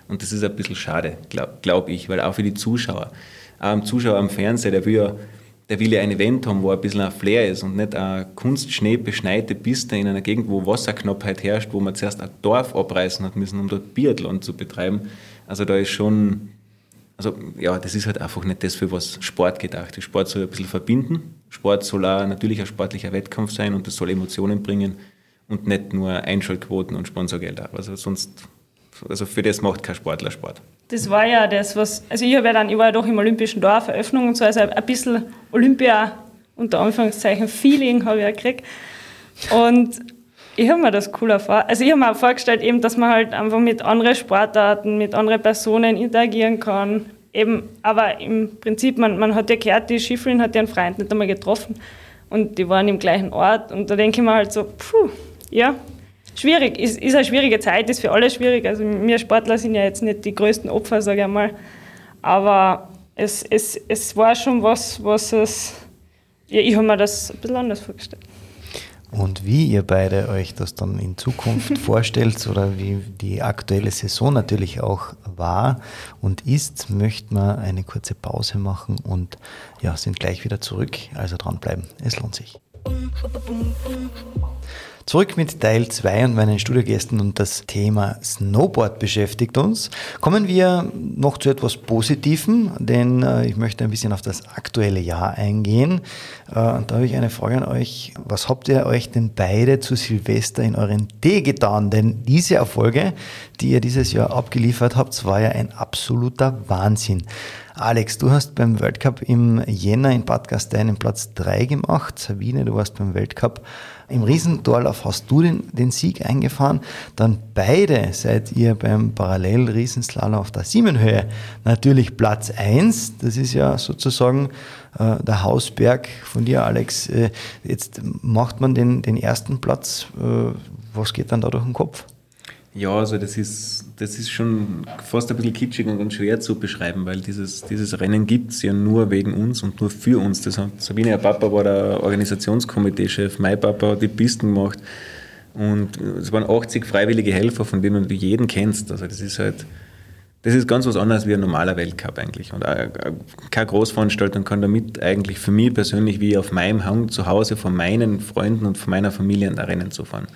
Speaker 7: Und das ist ein bisschen schade, glaube glaub ich, weil auch für die Zuschauer, auch ein Zuschauer am Fernseher, der will ja der will ja ein Event haben, wo ein bisschen ein Flair ist und nicht eine Kunstschnee beschneite Piste in einer Gegend, wo Wasserknappheit herrscht, wo man zuerst ein Dorf abreißen hat müssen, um dort Biathlon zu betreiben. Also da ist schon also ja, das ist halt einfach nicht das, für was Sport gedacht ist. Sport soll ein bisschen verbinden. Sport soll auch natürlich ein sportlicher Wettkampf sein und das soll Emotionen bringen und nicht nur Einschaltquoten und Sponsorgelder. Also sonst, also für das macht kein Sportler Sport.
Speaker 6: Das war ja das, was, also ich habe ja dann, ich war ja doch im Olympischen Dorf, Eröffnung und so, also ein bisschen Olympia, unter Anführungszeichen, Feeling habe ich ja gekriegt. Und ich habe mir das cooler vor. Also ich habe mir auch vorgestellt, eben, dass man halt einfach mit anderen Sportarten, mit anderen Personen interagieren kann. Eben, aber im Prinzip, man, man hat ja gehört, die Schifferin hat ihren Freund nicht einmal getroffen und die waren im gleichen Ort. Und da denke ich mir halt so, puh, ja, schwierig. Ist, ist eine schwierige Zeit, ist für alle schwierig. Also wir Sportler sind ja jetzt nicht die größten Opfer, sage ich einmal. Aber es, es, es war schon was, was es, ja, ich habe mir das ein bisschen anders vorgestellt.
Speaker 5: Und wie ihr beide euch das dann in Zukunft [LAUGHS] vorstellt oder wie die aktuelle Saison natürlich auch war und ist, möchten wir eine kurze Pause machen und ja, sind gleich wieder zurück. Also dranbleiben, es lohnt sich. Zurück mit Teil 2 und meinen Studiogästen und das Thema Snowboard beschäftigt uns. Kommen wir noch zu etwas Positivem, denn äh, ich möchte ein bisschen auf das aktuelle Jahr eingehen. Äh, und da habe ich eine Frage an euch. Was habt ihr euch denn beide zu Silvester in euren Tee getan? Denn diese Erfolge, die ihr dieses Jahr abgeliefert habt, war ja ein absoluter Wahnsinn. Alex, du hast beim Weltcup im Jänner in Bad Gastein den Platz 3 gemacht. Sabine, du warst beim Weltcup im Riesendorlauf hast du den, den Sieg eingefahren. Dann beide seid ihr beim Parallel-Riesenslalom auf der Siemenhöhe natürlich Platz 1. Das ist ja sozusagen äh, der Hausberg von dir, Alex. Äh, jetzt macht man den, den ersten Platz. Äh, was geht dann da durch den Kopf?
Speaker 7: Ja, also das ist, das ist schon fast ein bisschen kitschig und ganz schwer zu beschreiben, weil dieses, dieses Rennen gibt es ja nur wegen uns und nur für uns. Das hat, Sabine, ihr Papa war der Organisationskomiteechef, mein Papa hat die Pisten gemacht und es waren 80 freiwillige Helfer, von denen du jeden kennst. Also das ist halt, das ist ganz was anderes wie ein normaler Weltcup eigentlich. Und keine Großveranstaltung kann damit eigentlich für mich persönlich wie auf meinem Hang zu Hause von meinen Freunden und von meiner Familie ein Rennen zu fahren.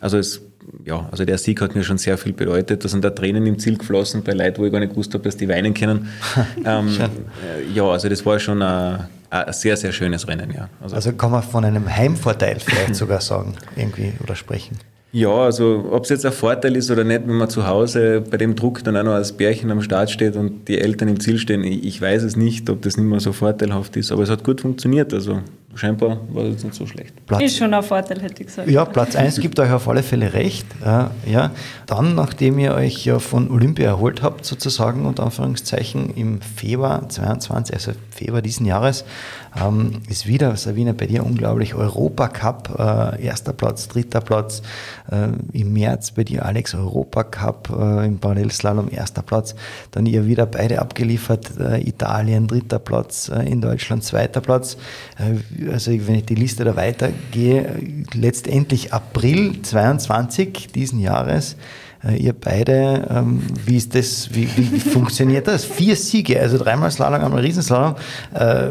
Speaker 7: Also es ja, also der Sieg hat mir schon sehr viel bedeutet. Da sind da Tränen im Ziel geflossen bei Leuten, wo ich gar nicht gewusst habe, dass die weinen können. [LAUGHS] ähm, äh, ja, also das war schon ein, ein, sehr, sehr schönes Rennen, ja.
Speaker 5: Also, also kann man von einem Heimvorteil vielleicht sogar sagen, irgendwie oder sprechen.
Speaker 7: Ja, also ob es jetzt ein Vorteil ist oder nicht, wenn man zu Hause bei dem Druck dann auch noch als Bärchen am Start steht und die Eltern im Ziel stehen, ich weiß es nicht, ob das nicht mehr so vorteilhaft ist, aber es hat gut funktioniert. Also scheinbar war das nicht so schlecht.
Speaker 6: Platz, ist schon ein Vorteil, hätte ich gesagt.
Speaker 5: Ja, Platz 1 gibt euch auf alle Fälle recht. Ja. Dann, nachdem ihr euch ja von Olympia erholt habt, sozusagen, unter Anführungszeichen, im Februar 22, also Februar diesen Jahres, ähm, ist wieder, Sabine, bei dir unglaublich, Europacup, äh, erster Platz, dritter Platz, äh, im März bei dir Alex, Europacup äh, im Parallelslalom, erster Platz, dann ihr wieder beide abgeliefert, Italien, dritter Platz, in Deutschland, zweiter Platz, also wenn ich die Liste da weitergehe, letztendlich April 22 diesen Jahres, äh, ihr beide, ähm, wie ist das, wie, wie funktioniert das? Vier Siege, also dreimal Slalom, einmal Riesenslalom, äh,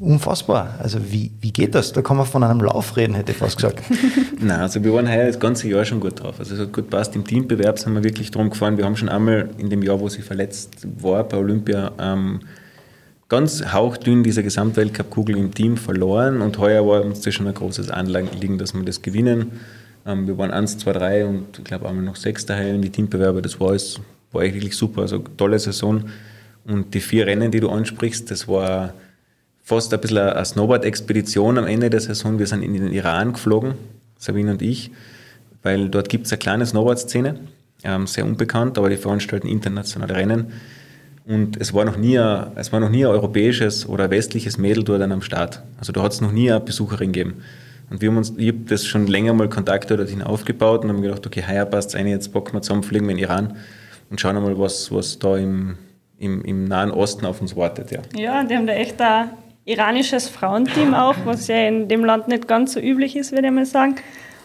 Speaker 5: unfassbar. Also wie, wie geht das? Da kann man von einem Lauf reden, hätte ich fast gesagt. [LAUGHS]
Speaker 7: Nein, also wir waren heuer das ganze Jahr schon gut drauf. Also es hat gut passt. Im Teambewerb sind wir wirklich drum gefahren. Wir haben schon einmal in dem Jahr, wo sie verletzt war bei Olympia, ähm, ganz hauchdünn diese Gesamtweltcup-Kugel im Team verloren und heuer war uns das schon ein großes Anliegen, dass wir das gewinnen. Ähm, wir waren 1, 2, 3 und ich glaube einmal noch Sechster in die Teambewerber. Das war, war wirklich super, also tolle Saison. Und die vier Rennen, die du ansprichst, das war fast ein bisschen eine Snowboard-Expedition am Ende der Saison. Wir sind in den Iran geflogen, Sabine und ich, weil dort gibt es eine kleine Snowboard-Szene, ähm, sehr unbekannt, aber die veranstalten internationale Rennen. Und es war noch nie ein, es war noch nie ein europäisches oder westliches Mädel dort am Start. Also da hat es noch nie eine Besucherin gegeben. Und wir haben uns, ich habe das schon länger mal Kontakte dorthin aufgebaut und haben gedacht, okay, heuer passt es ein, jetzt packen wir zusammen, fliegen wir in Iran und schauen mal, was, was da im, im, im Nahen Osten auf uns wartet. Ja,
Speaker 6: ja die haben da echt ein iranisches Frauenteam auch, was ja in dem Land nicht ganz so üblich ist, würde ich mal sagen.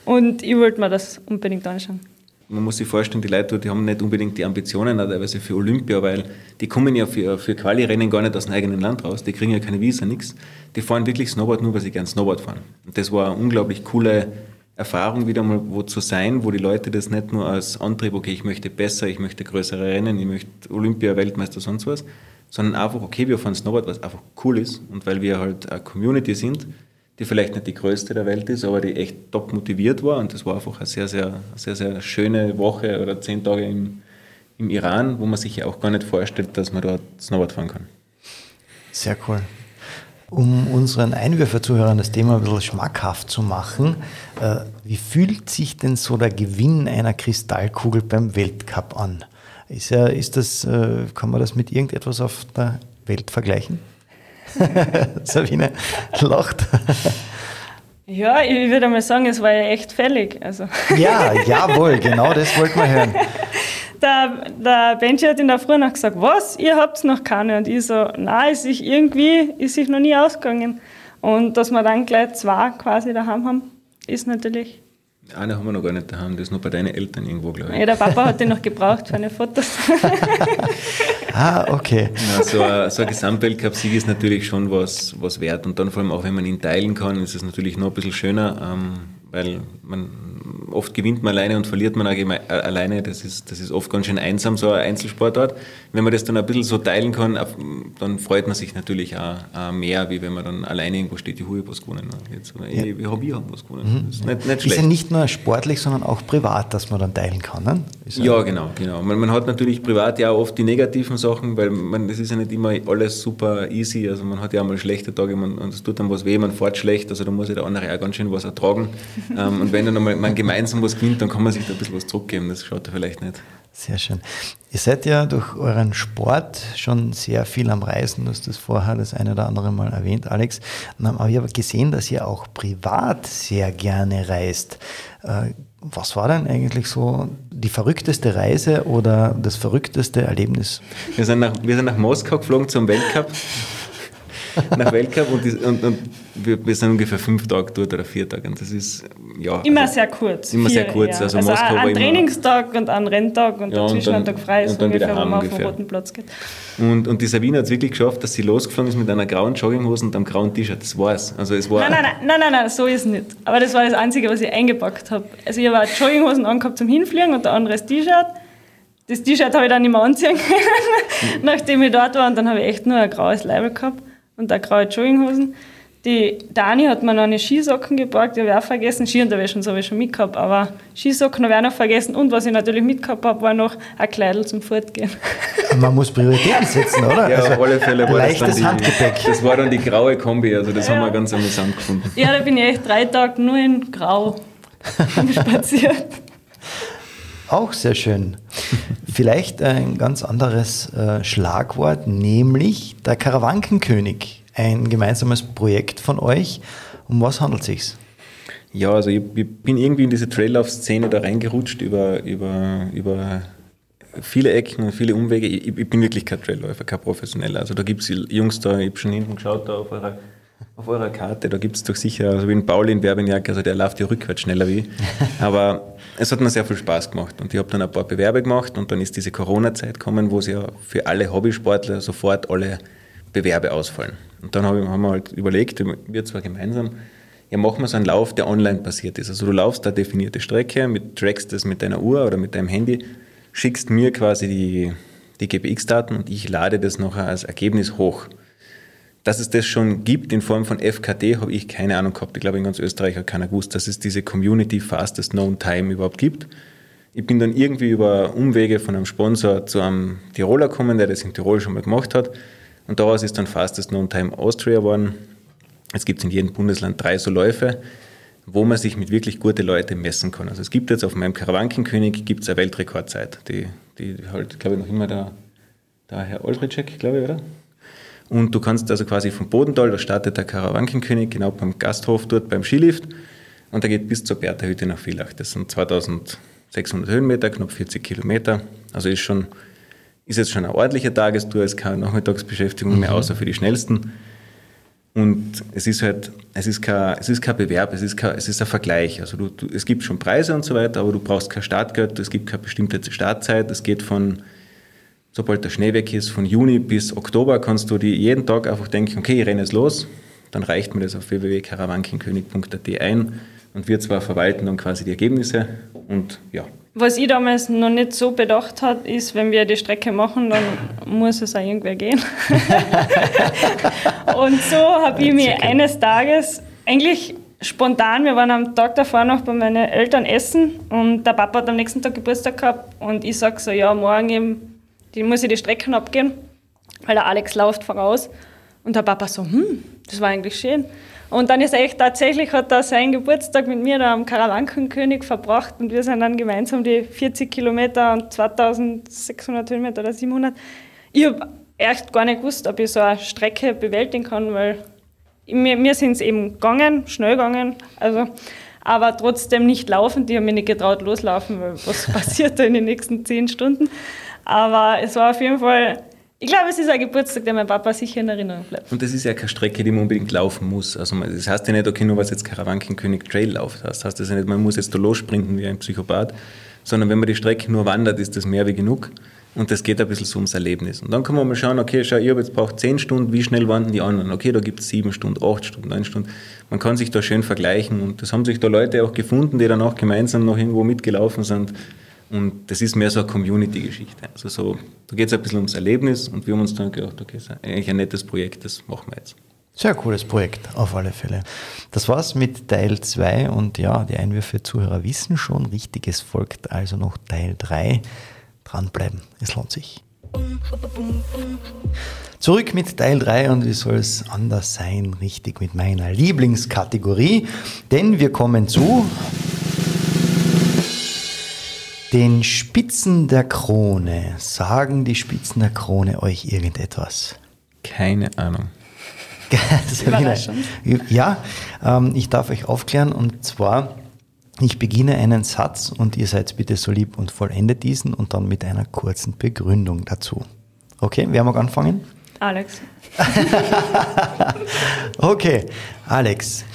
Speaker 6: Und ich wollte mir das unbedingt anschauen
Speaker 7: man muss sich vorstellen, die Leute, die haben nicht unbedingt die Ambitionen teilweise für Olympia, weil die kommen ja für, für Quali-Rennen gar nicht aus dem eigenen Land raus, die kriegen ja keine Visa, nichts. Die fahren wirklich Snowboard nur, weil sie gern Snowboard fahren. Und das war eine unglaublich coole Erfahrung, wieder mal wo zu sein, wo die Leute das nicht nur als Antrieb, okay, ich möchte besser, ich möchte größere Rennen, ich möchte Olympia, Weltmeister, sonst was, sondern einfach, okay, wir fahren Snowboard, was einfach cool ist und weil wir halt eine Community sind, die vielleicht nicht die größte der Welt ist, aber die echt top motiviert war. Und das war einfach eine sehr, sehr, sehr, sehr schöne Woche oder zehn Tage im, im Iran, wo man sich ja auch gar nicht vorstellt, dass man dort Snowboard fahren kann.
Speaker 5: Sehr cool. Um unseren Einwürferzuhörern das Thema ein bisschen schmackhaft zu machen, äh, wie fühlt sich denn so der Gewinn einer Kristallkugel beim Weltcup an? Ist, ja, ist das, äh, kann man das mit irgendetwas auf der Welt vergleichen? [LAUGHS] Sabine lacht.
Speaker 6: Ja, ich würde mal sagen, es war ja echt fällig. Also.
Speaker 5: Ja, jawohl, genau das wollten wir hören.
Speaker 6: Der, der Benji hat in der Früh noch gesagt, was, ihr habt noch keine? Und ich so, nein, ist sich irgendwie, ist sich noch nie ausgegangen. Und dass wir dann gleich zwei quasi daheim haben, ist natürlich
Speaker 7: eine haben wir noch gar nicht daheim, das ist noch bei deinen Eltern irgendwo, glaube ich.
Speaker 6: Ja, der Papa hat den noch gebraucht für eine Fotos. [LAUGHS]
Speaker 5: ah, okay.
Speaker 7: Ja, so ein, so ein Gesamtweltcup-Sieg ist natürlich schon was, was wert. Und dann vor allem auch, wenn man ihn teilen kann, ist es natürlich noch ein bisschen schöner, ähm, weil man oft gewinnt man alleine und verliert man auch äh, alleine. Das ist, das ist oft ganz schön einsam, so ein Einzelsportart. Wenn man das dann ein bisschen so teilen kann, dann freut man sich natürlich auch, auch mehr, wie wenn man dann alleine irgendwo steht, die Hui was gewonnen. Jetzt, ja. ich, wir haben was gewonnen.
Speaker 5: Mhm. Das ist nicht, nicht schlecht. Ist ja nicht nur sportlich, sondern auch privat, dass man dann teilen kann. Ne?
Speaker 7: ja, genau. genau. Man, man, hat natürlich privat ja auch oft die negativen Sachen, weil man, das ist ja nicht immer alles super easy. Also man hat ja auch mal schlechte Tage man, und es tut dann was weh, man fährt schlecht, also da muss ja der andere auch ganz schön was ertragen. [LAUGHS] ähm, und wenn dann mal man gemeinsam gemeinsam was gewinnt, dann kann man sich da ein bisschen was zurückgeben. Das schaut er vielleicht nicht.
Speaker 5: Sehr schön. Ihr seid ja durch euren Sport schon sehr viel am Reisen. Du hast das vorher das eine oder andere Mal erwähnt, Alex. Aber ich habe gesehen, dass ihr auch privat sehr gerne reist. Äh, was war denn eigentlich so die verrückteste Reise oder das verrückteste Erlebnis?
Speaker 7: Wir sind nach, wir sind nach Moskau geflogen zum Weltcup. [LAUGHS] nach Weltcup und, und, und wir, wir, sind ungefähr fünf Tage dort oder vier Tage. Und das ist ja.
Speaker 6: Immer also, sehr kurz.
Speaker 7: Immer sehr kurz.
Speaker 6: Ja. Also, also Moskau ein, Trainingstag und ein Renntag und ja, dazwischen ein Tag frei ist
Speaker 7: und dann ungefähr, wieder wenn man auf den
Speaker 6: roten Platz geht.
Speaker 7: Und, und die Sabine hat es wirklich geschafft, dass sie losgeflogen ist mit einer grauen Jogginghose und einem grauen T-Shirt. Das war's. Also es war
Speaker 6: nein, nein, nein, nein, nein, nein, so ist es nicht. Aber das war das Einzige, was ich eingepackt habe. Also ich habe Jogginghosen angehabt zum Hinfliegen und ein anderes T-Shirt. Das T-Shirt habe ich dann nicht mehr anziehen [LAUGHS] können, nachdem ich dort war. Und dann habe ich echt nur ein graues Leibel gehabt und eine graue Jogginghosen. Die Dani hat mir noch eine Skisocken geborgt, die habe ich auch vergessen. Skiunterwäsche habe ich schon mitgehabt, aber Skisocken habe ich auch noch vergessen. Und was ich natürlich mitgehabt habe, war noch ein Kleidel zum Fortgehen. [LAUGHS]
Speaker 5: Man muss Prioritäten setzen, oder?
Speaker 7: Ja, also auf alle Fälle war
Speaker 5: leichtes
Speaker 7: das dann die,
Speaker 5: Handgepäck.
Speaker 7: Das war dann die graue Kombi, also das ja. haben wir ganz amüsant gefunden.
Speaker 6: Ja, da bin ich echt drei Tage nur in Grau spaziert. [LAUGHS]
Speaker 5: Auch sehr schön. [LAUGHS] Vielleicht ein ganz anderes äh, Schlagwort, nämlich der Karawankenkönig. Ein gemeinsames Projekt von euch. Um was handelt es sich?
Speaker 7: Ja, also ich, ich, bin irgendwie in diese Traillauf-Szene da reingerutscht über, über, über viele Ecken und viele Umwege. Ich, ich bin wirklich kein Trailläufer, kein Professioneller. Also da gibt es Jungs da, ich habe schon hinten geschaut da auf eurer auf eurer Karte, da gibt es doch sicher, also wie ein Pauli in Werbejacke, also der läuft ja rückwärts schneller wie. [LAUGHS] Aber es hat mir sehr viel Spaß gemacht und ich habe dann ein paar Bewerbe gemacht und dann ist diese Corona-Zeit gekommen, wo es ja für alle Hobbysportler sofort alle Bewerbe ausfallen. Und dann haben wir halt überlegt, wir zwar gemeinsam, ja, machen wir so einen Lauf, der online passiert ist. Also du laufst da definierte Strecke, mit, trackst das mit deiner Uhr oder mit deinem Handy, schickst mir quasi die, die GPX-Daten und ich lade das nachher als Ergebnis hoch. Dass es das schon gibt in Form von FKT, habe ich keine Ahnung gehabt. Ich glaube, in ganz Österreich hat keiner gewusst, dass es diese Community Fastest Known Time überhaupt gibt. Ich bin dann irgendwie über Umwege von einem Sponsor zu einem Tiroler gekommen, der das in Tirol schon mal gemacht hat. Und daraus ist dann Fastest Known Time Austria geworden. Es gibt in jedem Bundesland drei so Läufe, wo man sich mit wirklich guten Leuten messen kann. Also es gibt jetzt auf meinem Karawankenkönig gibt's eine Weltrekordzeit, die, die halt, glaube ich, noch immer der, der Herr Oldricek, glaube ich, oder? Und du kannst also quasi vom Bodental, da startet der Karawankenkönig genau beim Gasthof dort beim Skilift und der geht bis zur Bertha-Hütte nach Villach. Das sind 2600 Höhenmeter, knapp 40 Kilometer. Also ist schon, ist jetzt schon eine ordentliche Tagestour, ist keine Nachmittagsbeschäftigung mehr, mhm. außer für die schnellsten. Und es ist halt, es ist kein, es ist kein Bewerb, es ist, kein, es ist ein Vergleich. Also du, du, es gibt schon Preise und so weiter, aber du brauchst kein Startgeld, es gibt keine bestimmte Startzeit, es geht von sobald der Schnee weg ist, von Juni bis Oktober, kannst du dir jeden Tag einfach denken, okay, ich renne jetzt los. Dann reicht mir das auf www.karawankenkönig.at ein und wir zwar verwalten dann quasi die Ergebnisse und ja.
Speaker 6: Was ich damals noch nicht so bedacht habe, ist, wenn wir die Strecke machen, dann muss es auch irgendwer gehen. [LAUGHS] und so habe ich mich eines Tages eigentlich spontan, wir waren am Tag davor noch bei meinen Eltern essen und der Papa hat am nächsten Tag Geburtstag gehabt und ich sage so, ja, morgen eben die muss ich die Strecken abgehen, weil der Alex läuft voraus. Und der Papa so, hm, das war eigentlich schön. Und dann ist er echt tatsächlich, hat er seinen Geburtstag mit mir da am Karawankenkönig verbracht und wir sind dann gemeinsam die 40 Kilometer und 2600 Höhenmeter oder 700. Ich habe echt gar nicht gewusst, ob ich so eine Strecke bewältigen kann, weil mir, sind es eben gegangen, schnell gegangen, also, aber trotzdem nicht laufen. Die haben mich nicht getraut loslaufen, weil was [LAUGHS] passiert da in den nächsten zehn Stunden. Aber es war auf jeden Fall, ich glaube, es ist ein Geburtstag, der mein Papa sicher in Erinnerung bleibt.
Speaker 7: Und das ist ja keine Strecke, die man unbedingt laufen muss. Also das heißt ja nicht, okay, nur was jetzt Karawankenkönig Trail läuft, das heißt das ja nicht, man muss jetzt da lossprinten wie ein Psychopath, sondern wenn man die Strecke nur wandert, ist das mehr wie genug. Und das geht ein bisschen so ums Erlebnis. Und dann kann man mal schauen, okay, schau, ich habe jetzt braucht zehn Stunden, wie schnell wandern die anderen? Okay, da gibt es sieben Stunden, acht Stunden, neun Stunden. Man kann sich da schön vergleichen. Und das haben sich da Leute auch gefunden, die dann auch gemeinsam noch irgendwo mitgelaufen sind. Und das ist mehr so eine Community-Geschichte. Also so, da geht es ein bisschen ums Erlebnis und wir haben uns dann gedacht, okay, ist eigentlich ein nettes Projekt, das machen wir jetzt.
Speaker 5: Sehr cooles Projekt, auf alle Fälle. Das war's mit Teil 2 und ja, die Einwürfe Zuhörer wissen schon, richtiges folgt also noch Teil 3. Dranbleiben, es lohnt sich. Zurück mit Teil 3 und wie soll es anders sein, richtig mit meiner Lieblingskategorie, denn wir kommen zu den Spitzen der Krone. Sagen die Spitzen der Krone euch irgendetwas?
Speaker 7: Keine Ahnung. [LAUGHS]
Speaker 5: ja, ähm, ich darf euch aufklären und zwar Ich beginne einen Satz und ihr seid bitte so lieb und vollendet diesen und dann mit einer kurzen Begründung dazu. Okay, wer mag anfangen?
Speaker 6: Alex. [LAUGHS]
Speaker 5: okay, Alex.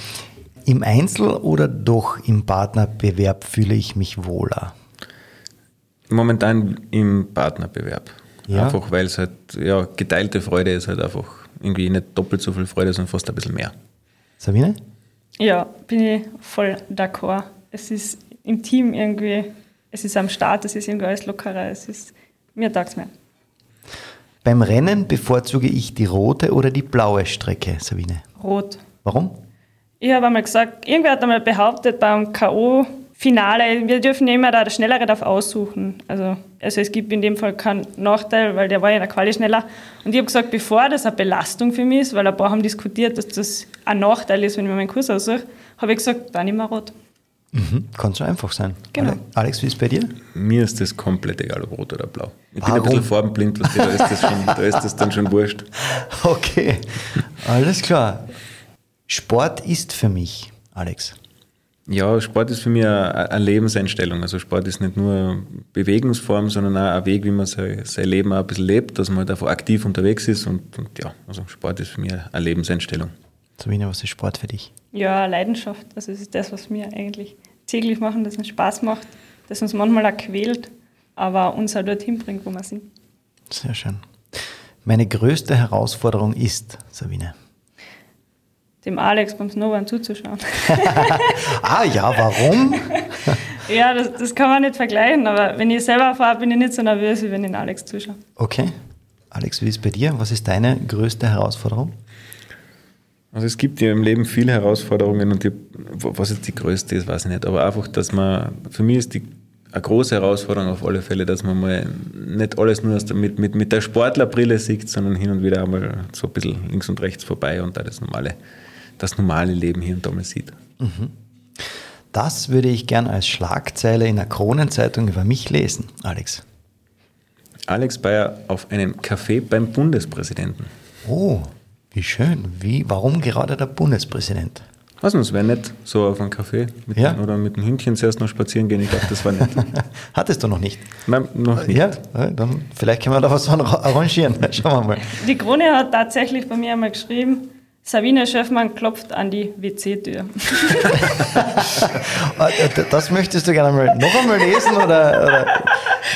Speaker 5: Im Einzel oder doch im Partnerbewerb fühle ich mich wohler?
Speaker 7: Momentan im Partnerbewerb.
Speaker 5: Ja.
Speaker 7: Einfach weil es halt, ja, geteilte Freude ist halt einfach irgendwie nicht doppelt so viel Freude, sondern fast ein bisschen mehr.
Speaker 5: Sabine?
Speaker 6: Ja, bin ich voll d'accord. Es ist im Team irgendwie, es ist am Start, es ist irgendwie alles lockerer, es ist, mir taugt mehr.
Speaker 5: Beim Rennen bevorzuge ich die rote oder die blaue Strecke, Sabine.
Speaker 6: Rot.
Speaker 5: Warum?
Speaker 6: Ich habe einmal gesagt, irgendwer hat einmal behauptet beim K.O.-Finale, wir dürfen ja immer da das Schnellere darf aussuchen. Also, also es gibt in dem Fall keinen Nachteil, weil der war ja in der Quali schneller. Und ich habe gesagt, bevor das eine Belastung für mich ist, weil ein paar haben diskutiert, dass das ein Nachteil ist, wenn ich mir meinen Kurs aussuche, habe ich gesagt, dann immer rot.
Speaker 5: Mhm. Kann so einfach sein.
Speaker 6: Genau.
Speaker 5: Ale- Alex, wie ist es bei dir?
Speaker 7: Mir ist das komplett egal, ob rot oder blau. Ich bin
Speaker 5: Warum?
Speaker 7: ein bisschen farbenblind, was da ist das, schon, [LAUGHS] da ist das dann schon wurscht.
Speaker 5: Okay, alles klar. Sport ist für mich, Alex.
Speaker 7: Ja, Sport ist für mich eine Lebenseinstellung. Also Sport ist nicht nur Bewegungsform, sondern auch ein Weg, wie man sein, sein Leben auch ein bisschen lebt, dass man halt einfach aktiv unterwegs ist. Und, und ja, also Sport ist für mich eine Lebenseinstellung.
Speaker 5: Sabine, was ist Sport für dich?
Speaker 6: Ja, Leidenschaft. Also es ist das, was wir eigentlich täglich machen, das uns Spaß macht, das uns manchmal auch quält, aber uns auch dorthin bringt, wo wir sind.
Speaker 5: Sehr schön. Meine größte Herausforderung ist, Sabine.
Speaker 6: Dem Alex beim Snowboarden zuzuschauen. [LAUGHS]
Speaker 5: Ah ja, warum? [LAUGHS]
Speaker 6: ja, das, das kann man nicht vergleichen, aber wenn ich selber fahre, bin ich nicht so nervös, wie wenn ich den Alex zuschaue.
Speaker 5: Okay. Alex, wie ist es bei dir? Was ist deine größte Herausforderung?
Speaker 7: Also es gibt ja im Leben viele Herausforderungen und die, was jetzt die größte ist, weiß ich nicht. Aber einfach, dass man, für mich ist die eine große Herausforderung auf alle Fälle, dass man mal nicht alles nur mit, mit, mit der Sportlerbrille sieht, sondern hin und wieder einmal so ein bisschen links und rechts vorbei und da das normale, das normale Leben hier und da mal sieht.
Speaker 5: Das würde ich gern als Schlagzeile in der Kronenzeitung über mich lesen, Alex.
Speaker 7: Alex Bayer auf einem Café beim Bundespräsidenten.
Speaker 5: Oh, wie schön. Wie, warum gerade der Bundespräsident?
Speaker 7: Was es wäre nett, so auf einen Café mit
Speaker 5: Ja.
Speaker 7: den, oder mit dem Hündchen zuerst noch spazieren gehen. Ich glaube, das war nett. [LAUGHS]
Speaker 5: Hattest du noch nicht?
Speaker 7: Nein, noch nicht.
Speaker 5: Ja, äh, dann vielleicht können wir da was arra- [LAUGHS] arrangieren. Schauen wir mal.
Speaker 6: Die Krone hat tatsächlich bei mir einmal geschrieben, Sabine Schöffmann klopft an die WC-Tür. [LAUGHS]
Speaker 5: Ah, Das möchtest du gerne mal noch einmal lesen oder, oder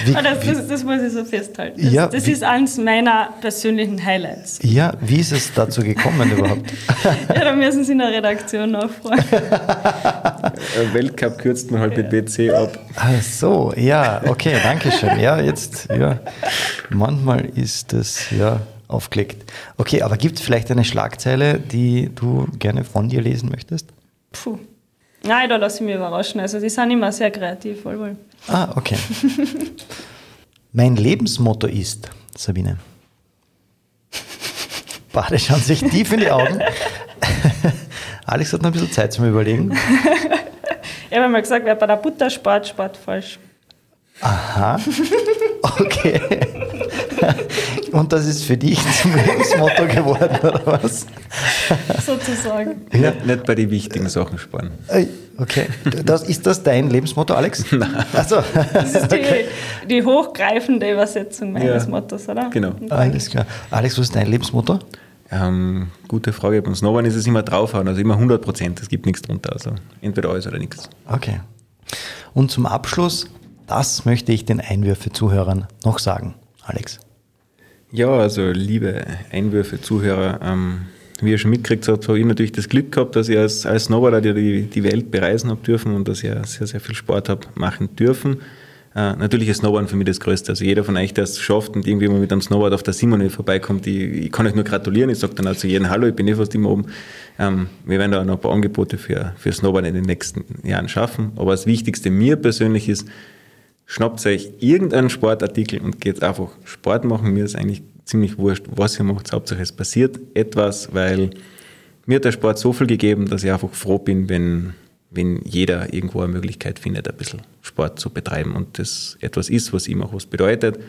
Speaker 5: wie,
Speaker 6: Ah, Das, das, das muss ich so festhalten. Das,
Speaker 5: Ja,
Speaker 6: das
Speaker 5: wie-
Speaker 6: ist eines meiner persönlichen Highlights.
Speaker 5: ja, wie ist es dazu gekommen überhaupt? [LAUGHS]
Speaker 6: Ja, da müssen Sie in der Redaktion nachfragen.
Speaker 7: Äh, Weltcup kürzt man halt mit WC ab.
Speaker 5: Ach so, ja, okay, danke schön. Ja, jetzt, ja, manchmal ist das ja aufgelegt. Okay, aber gibt es vielleicht eine Schlagzeile, die du gerne von dir lesen möchtest?
Speaker 6: Puh. Nein, da lasse ich mich überraschen. Also die sind immer sehr kreativ, wohl wohl.
Speaker 5: Ah, okay. mein Lebensmotto ist, Sabine. Beide schauen sich tief in die Augen. [LAUGHS] Alex hat noch ein bisschen Zeit zum Überlegen. [LAUGHS]
Speaker 6: Ich habe mal gesagt, wer bei der Butter spart, spart falsch.
Speaker 5: Aha. Okay. [LAUGHS] Und das ist für dich [LAUGHS] zum Lebensmotto geworden, oder was?
Speaker 6: Sozusagen.
Speaker 7: Nicht, nicht bei den wichtigen Sachen sparen.
Speaker 5: Okay. Das, ist das dein Lebensmotto, Alex? [LAUGHS] Nein. Also,
Speaker 6: Das ist die, die hochgreifende Übersetzung meines
Speaker 7: Ja.
Speaker 6: Mottos, oder?
Speaker 7: Genau.
Speaker 5: alles klar. Alex, was ist dein Lebensmotto?
Speaker 7: Ähm, gute Frage. Beim Snowboarden ist es immer draufhauen, also immer 100 Prozent. Es gibt nichts drunter. Also entweder alles oder nichts.
Speaker 5: Okay. Und zum Abschluss, das möchte ich den Einwürfe-Zuhörern noch sagen, Alex.
Speaker 7: Ja, also liebe Einwürfe, Zuhörer, ähm, wie ihr schon mitgekriegt habt, habe ich natürlich das Glück gehabt, dass ich als, als Snowboarder die, die Welt bereisen habe dürfen und dass ich auch sehr, sehr viel Sport habe machen dürfen. Äh, natürlich ist Snowboarden für mich das Größte. Also jeder von euch, der es schafft und irgendwie mal mit einem Snowboard auf der Simonö vorbeikommt, ich, ich kann euch nur gratulieren. Ich sage dann auch zu jedem Hallo, ich bin eh fast immer oben. Ähm, wir werden da noch ein paar Angebote für, für Snowboard in den nächsten Jahren schaffen. Aber das Wichtigste mir persönlich ist, schnappt euch irgendeinen Sportartikel und geht einfach Sport machen. Mir ist eigentlich ziemlich wurscht, was ihr macht. Hauptsache es passiert etwas, weil mir hat der Sport so viel gegeben, dass ich einfach froh bin, wenn, wenn jeder irgendwo eine Möglichkeit findet, ein bisschen Sport zu betreiben und das etwas ist, was ihm auch was bedeutet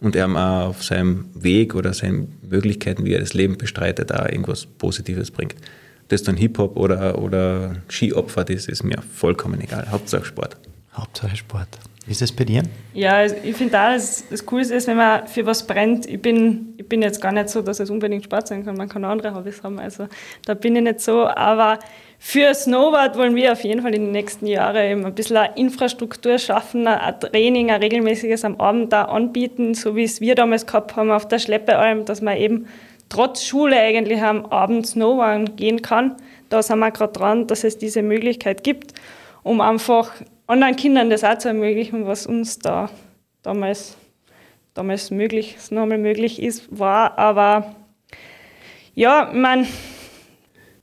Speaker 7: und er auch auf seinem Weg oder seinen Möglichkeiten, wie er das Leben bestreitet, auch irgendwas Positives bringt. das dann Hip-Hop oder, oder Skiopfer, das ist mir vollkommen egal. Hauptsache Sport.
Speaker 5: Hauptsache Sport. Ist es bei dir?
Speaker 6: Ja, ich finde auch, das, das Coolste ist, wenn man für was brennt. Ich bin, ich bin jetzt gar nicht so, dass es unbedingt Sport sein kann. Man kann andere Hobbys haben. Also da bin ich nicht so. Aber für Snowboard wollen wir auf jeden Fall in den nächsten Jahren eben ein bisschen eine Infrastruktur schaffen, ein Training, ein regelmäßiges am Abend da anbieten, so wie es wir damals gehabt haben auf der Schleppealm, dass man eben trotz Schule eigentlich am Abend Snowboarden gehen kann. Da sind wir gerade dran, dass es diese Möglichkeit gibt, um einfach anderen Kindern das auch zu ermöglichen, was uns da damals, damals möglich, nochmal möglich ist, war. Aber ja, meine,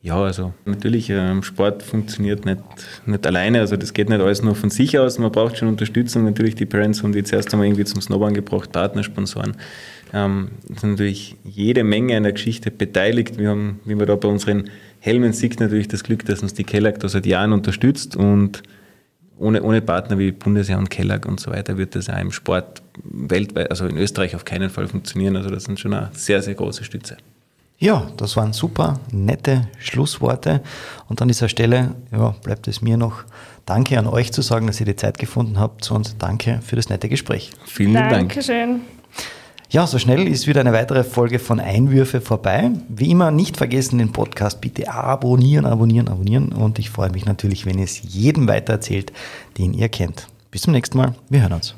Speaker 7: ja, also natürlich, ähm, Sport funktioniert nicht, nicht alleine, also das geht nicht alles nur von sich aus, man braucht schon Unterstützung. Natürlich, die Parents haben die zuerst einmal irgendwie zum Snowboarden gebracht, Partner, Sponsoren. Ähm, sind natürlich jede Menge an der Geschichte beteiligt. Wir haben, wie man da bei unseren Helmen sieht, natürlich das Glück, dass uns die Kellag da seit Jahren unterstützt und ohne, ohne Partner wie Bundesheer und Kellag und so weiter wird das auch im Sport weltweit, also in Österreich auf keinen Fall funktionieren. Also das sind schon eine sehr, sehr große Stütze.
Speaker 5: Ja, das waren super nette Schlussworte. Und an dieser Stelle ja, bleibt es mir noch Danke an euch zu sagen, dass ihr die Zeit gefunden habt und danke für das nette Gespräch.
Speaker 7: Vielen Dank.
Speaker 6: Dankeschön.
Speaker 5: Ja, so schnell ist wieder eine weitere Folge von Einwürfe vorbei. Wie immer nicht vergessen, den Podcast bitte abonnieren, abonnieren, abonnieren. Und ich freue mich natürlich, wenn ihr es jedem weitererzählt, den ihr kennt. Bis zum nächsten Mal. Wir hören uns.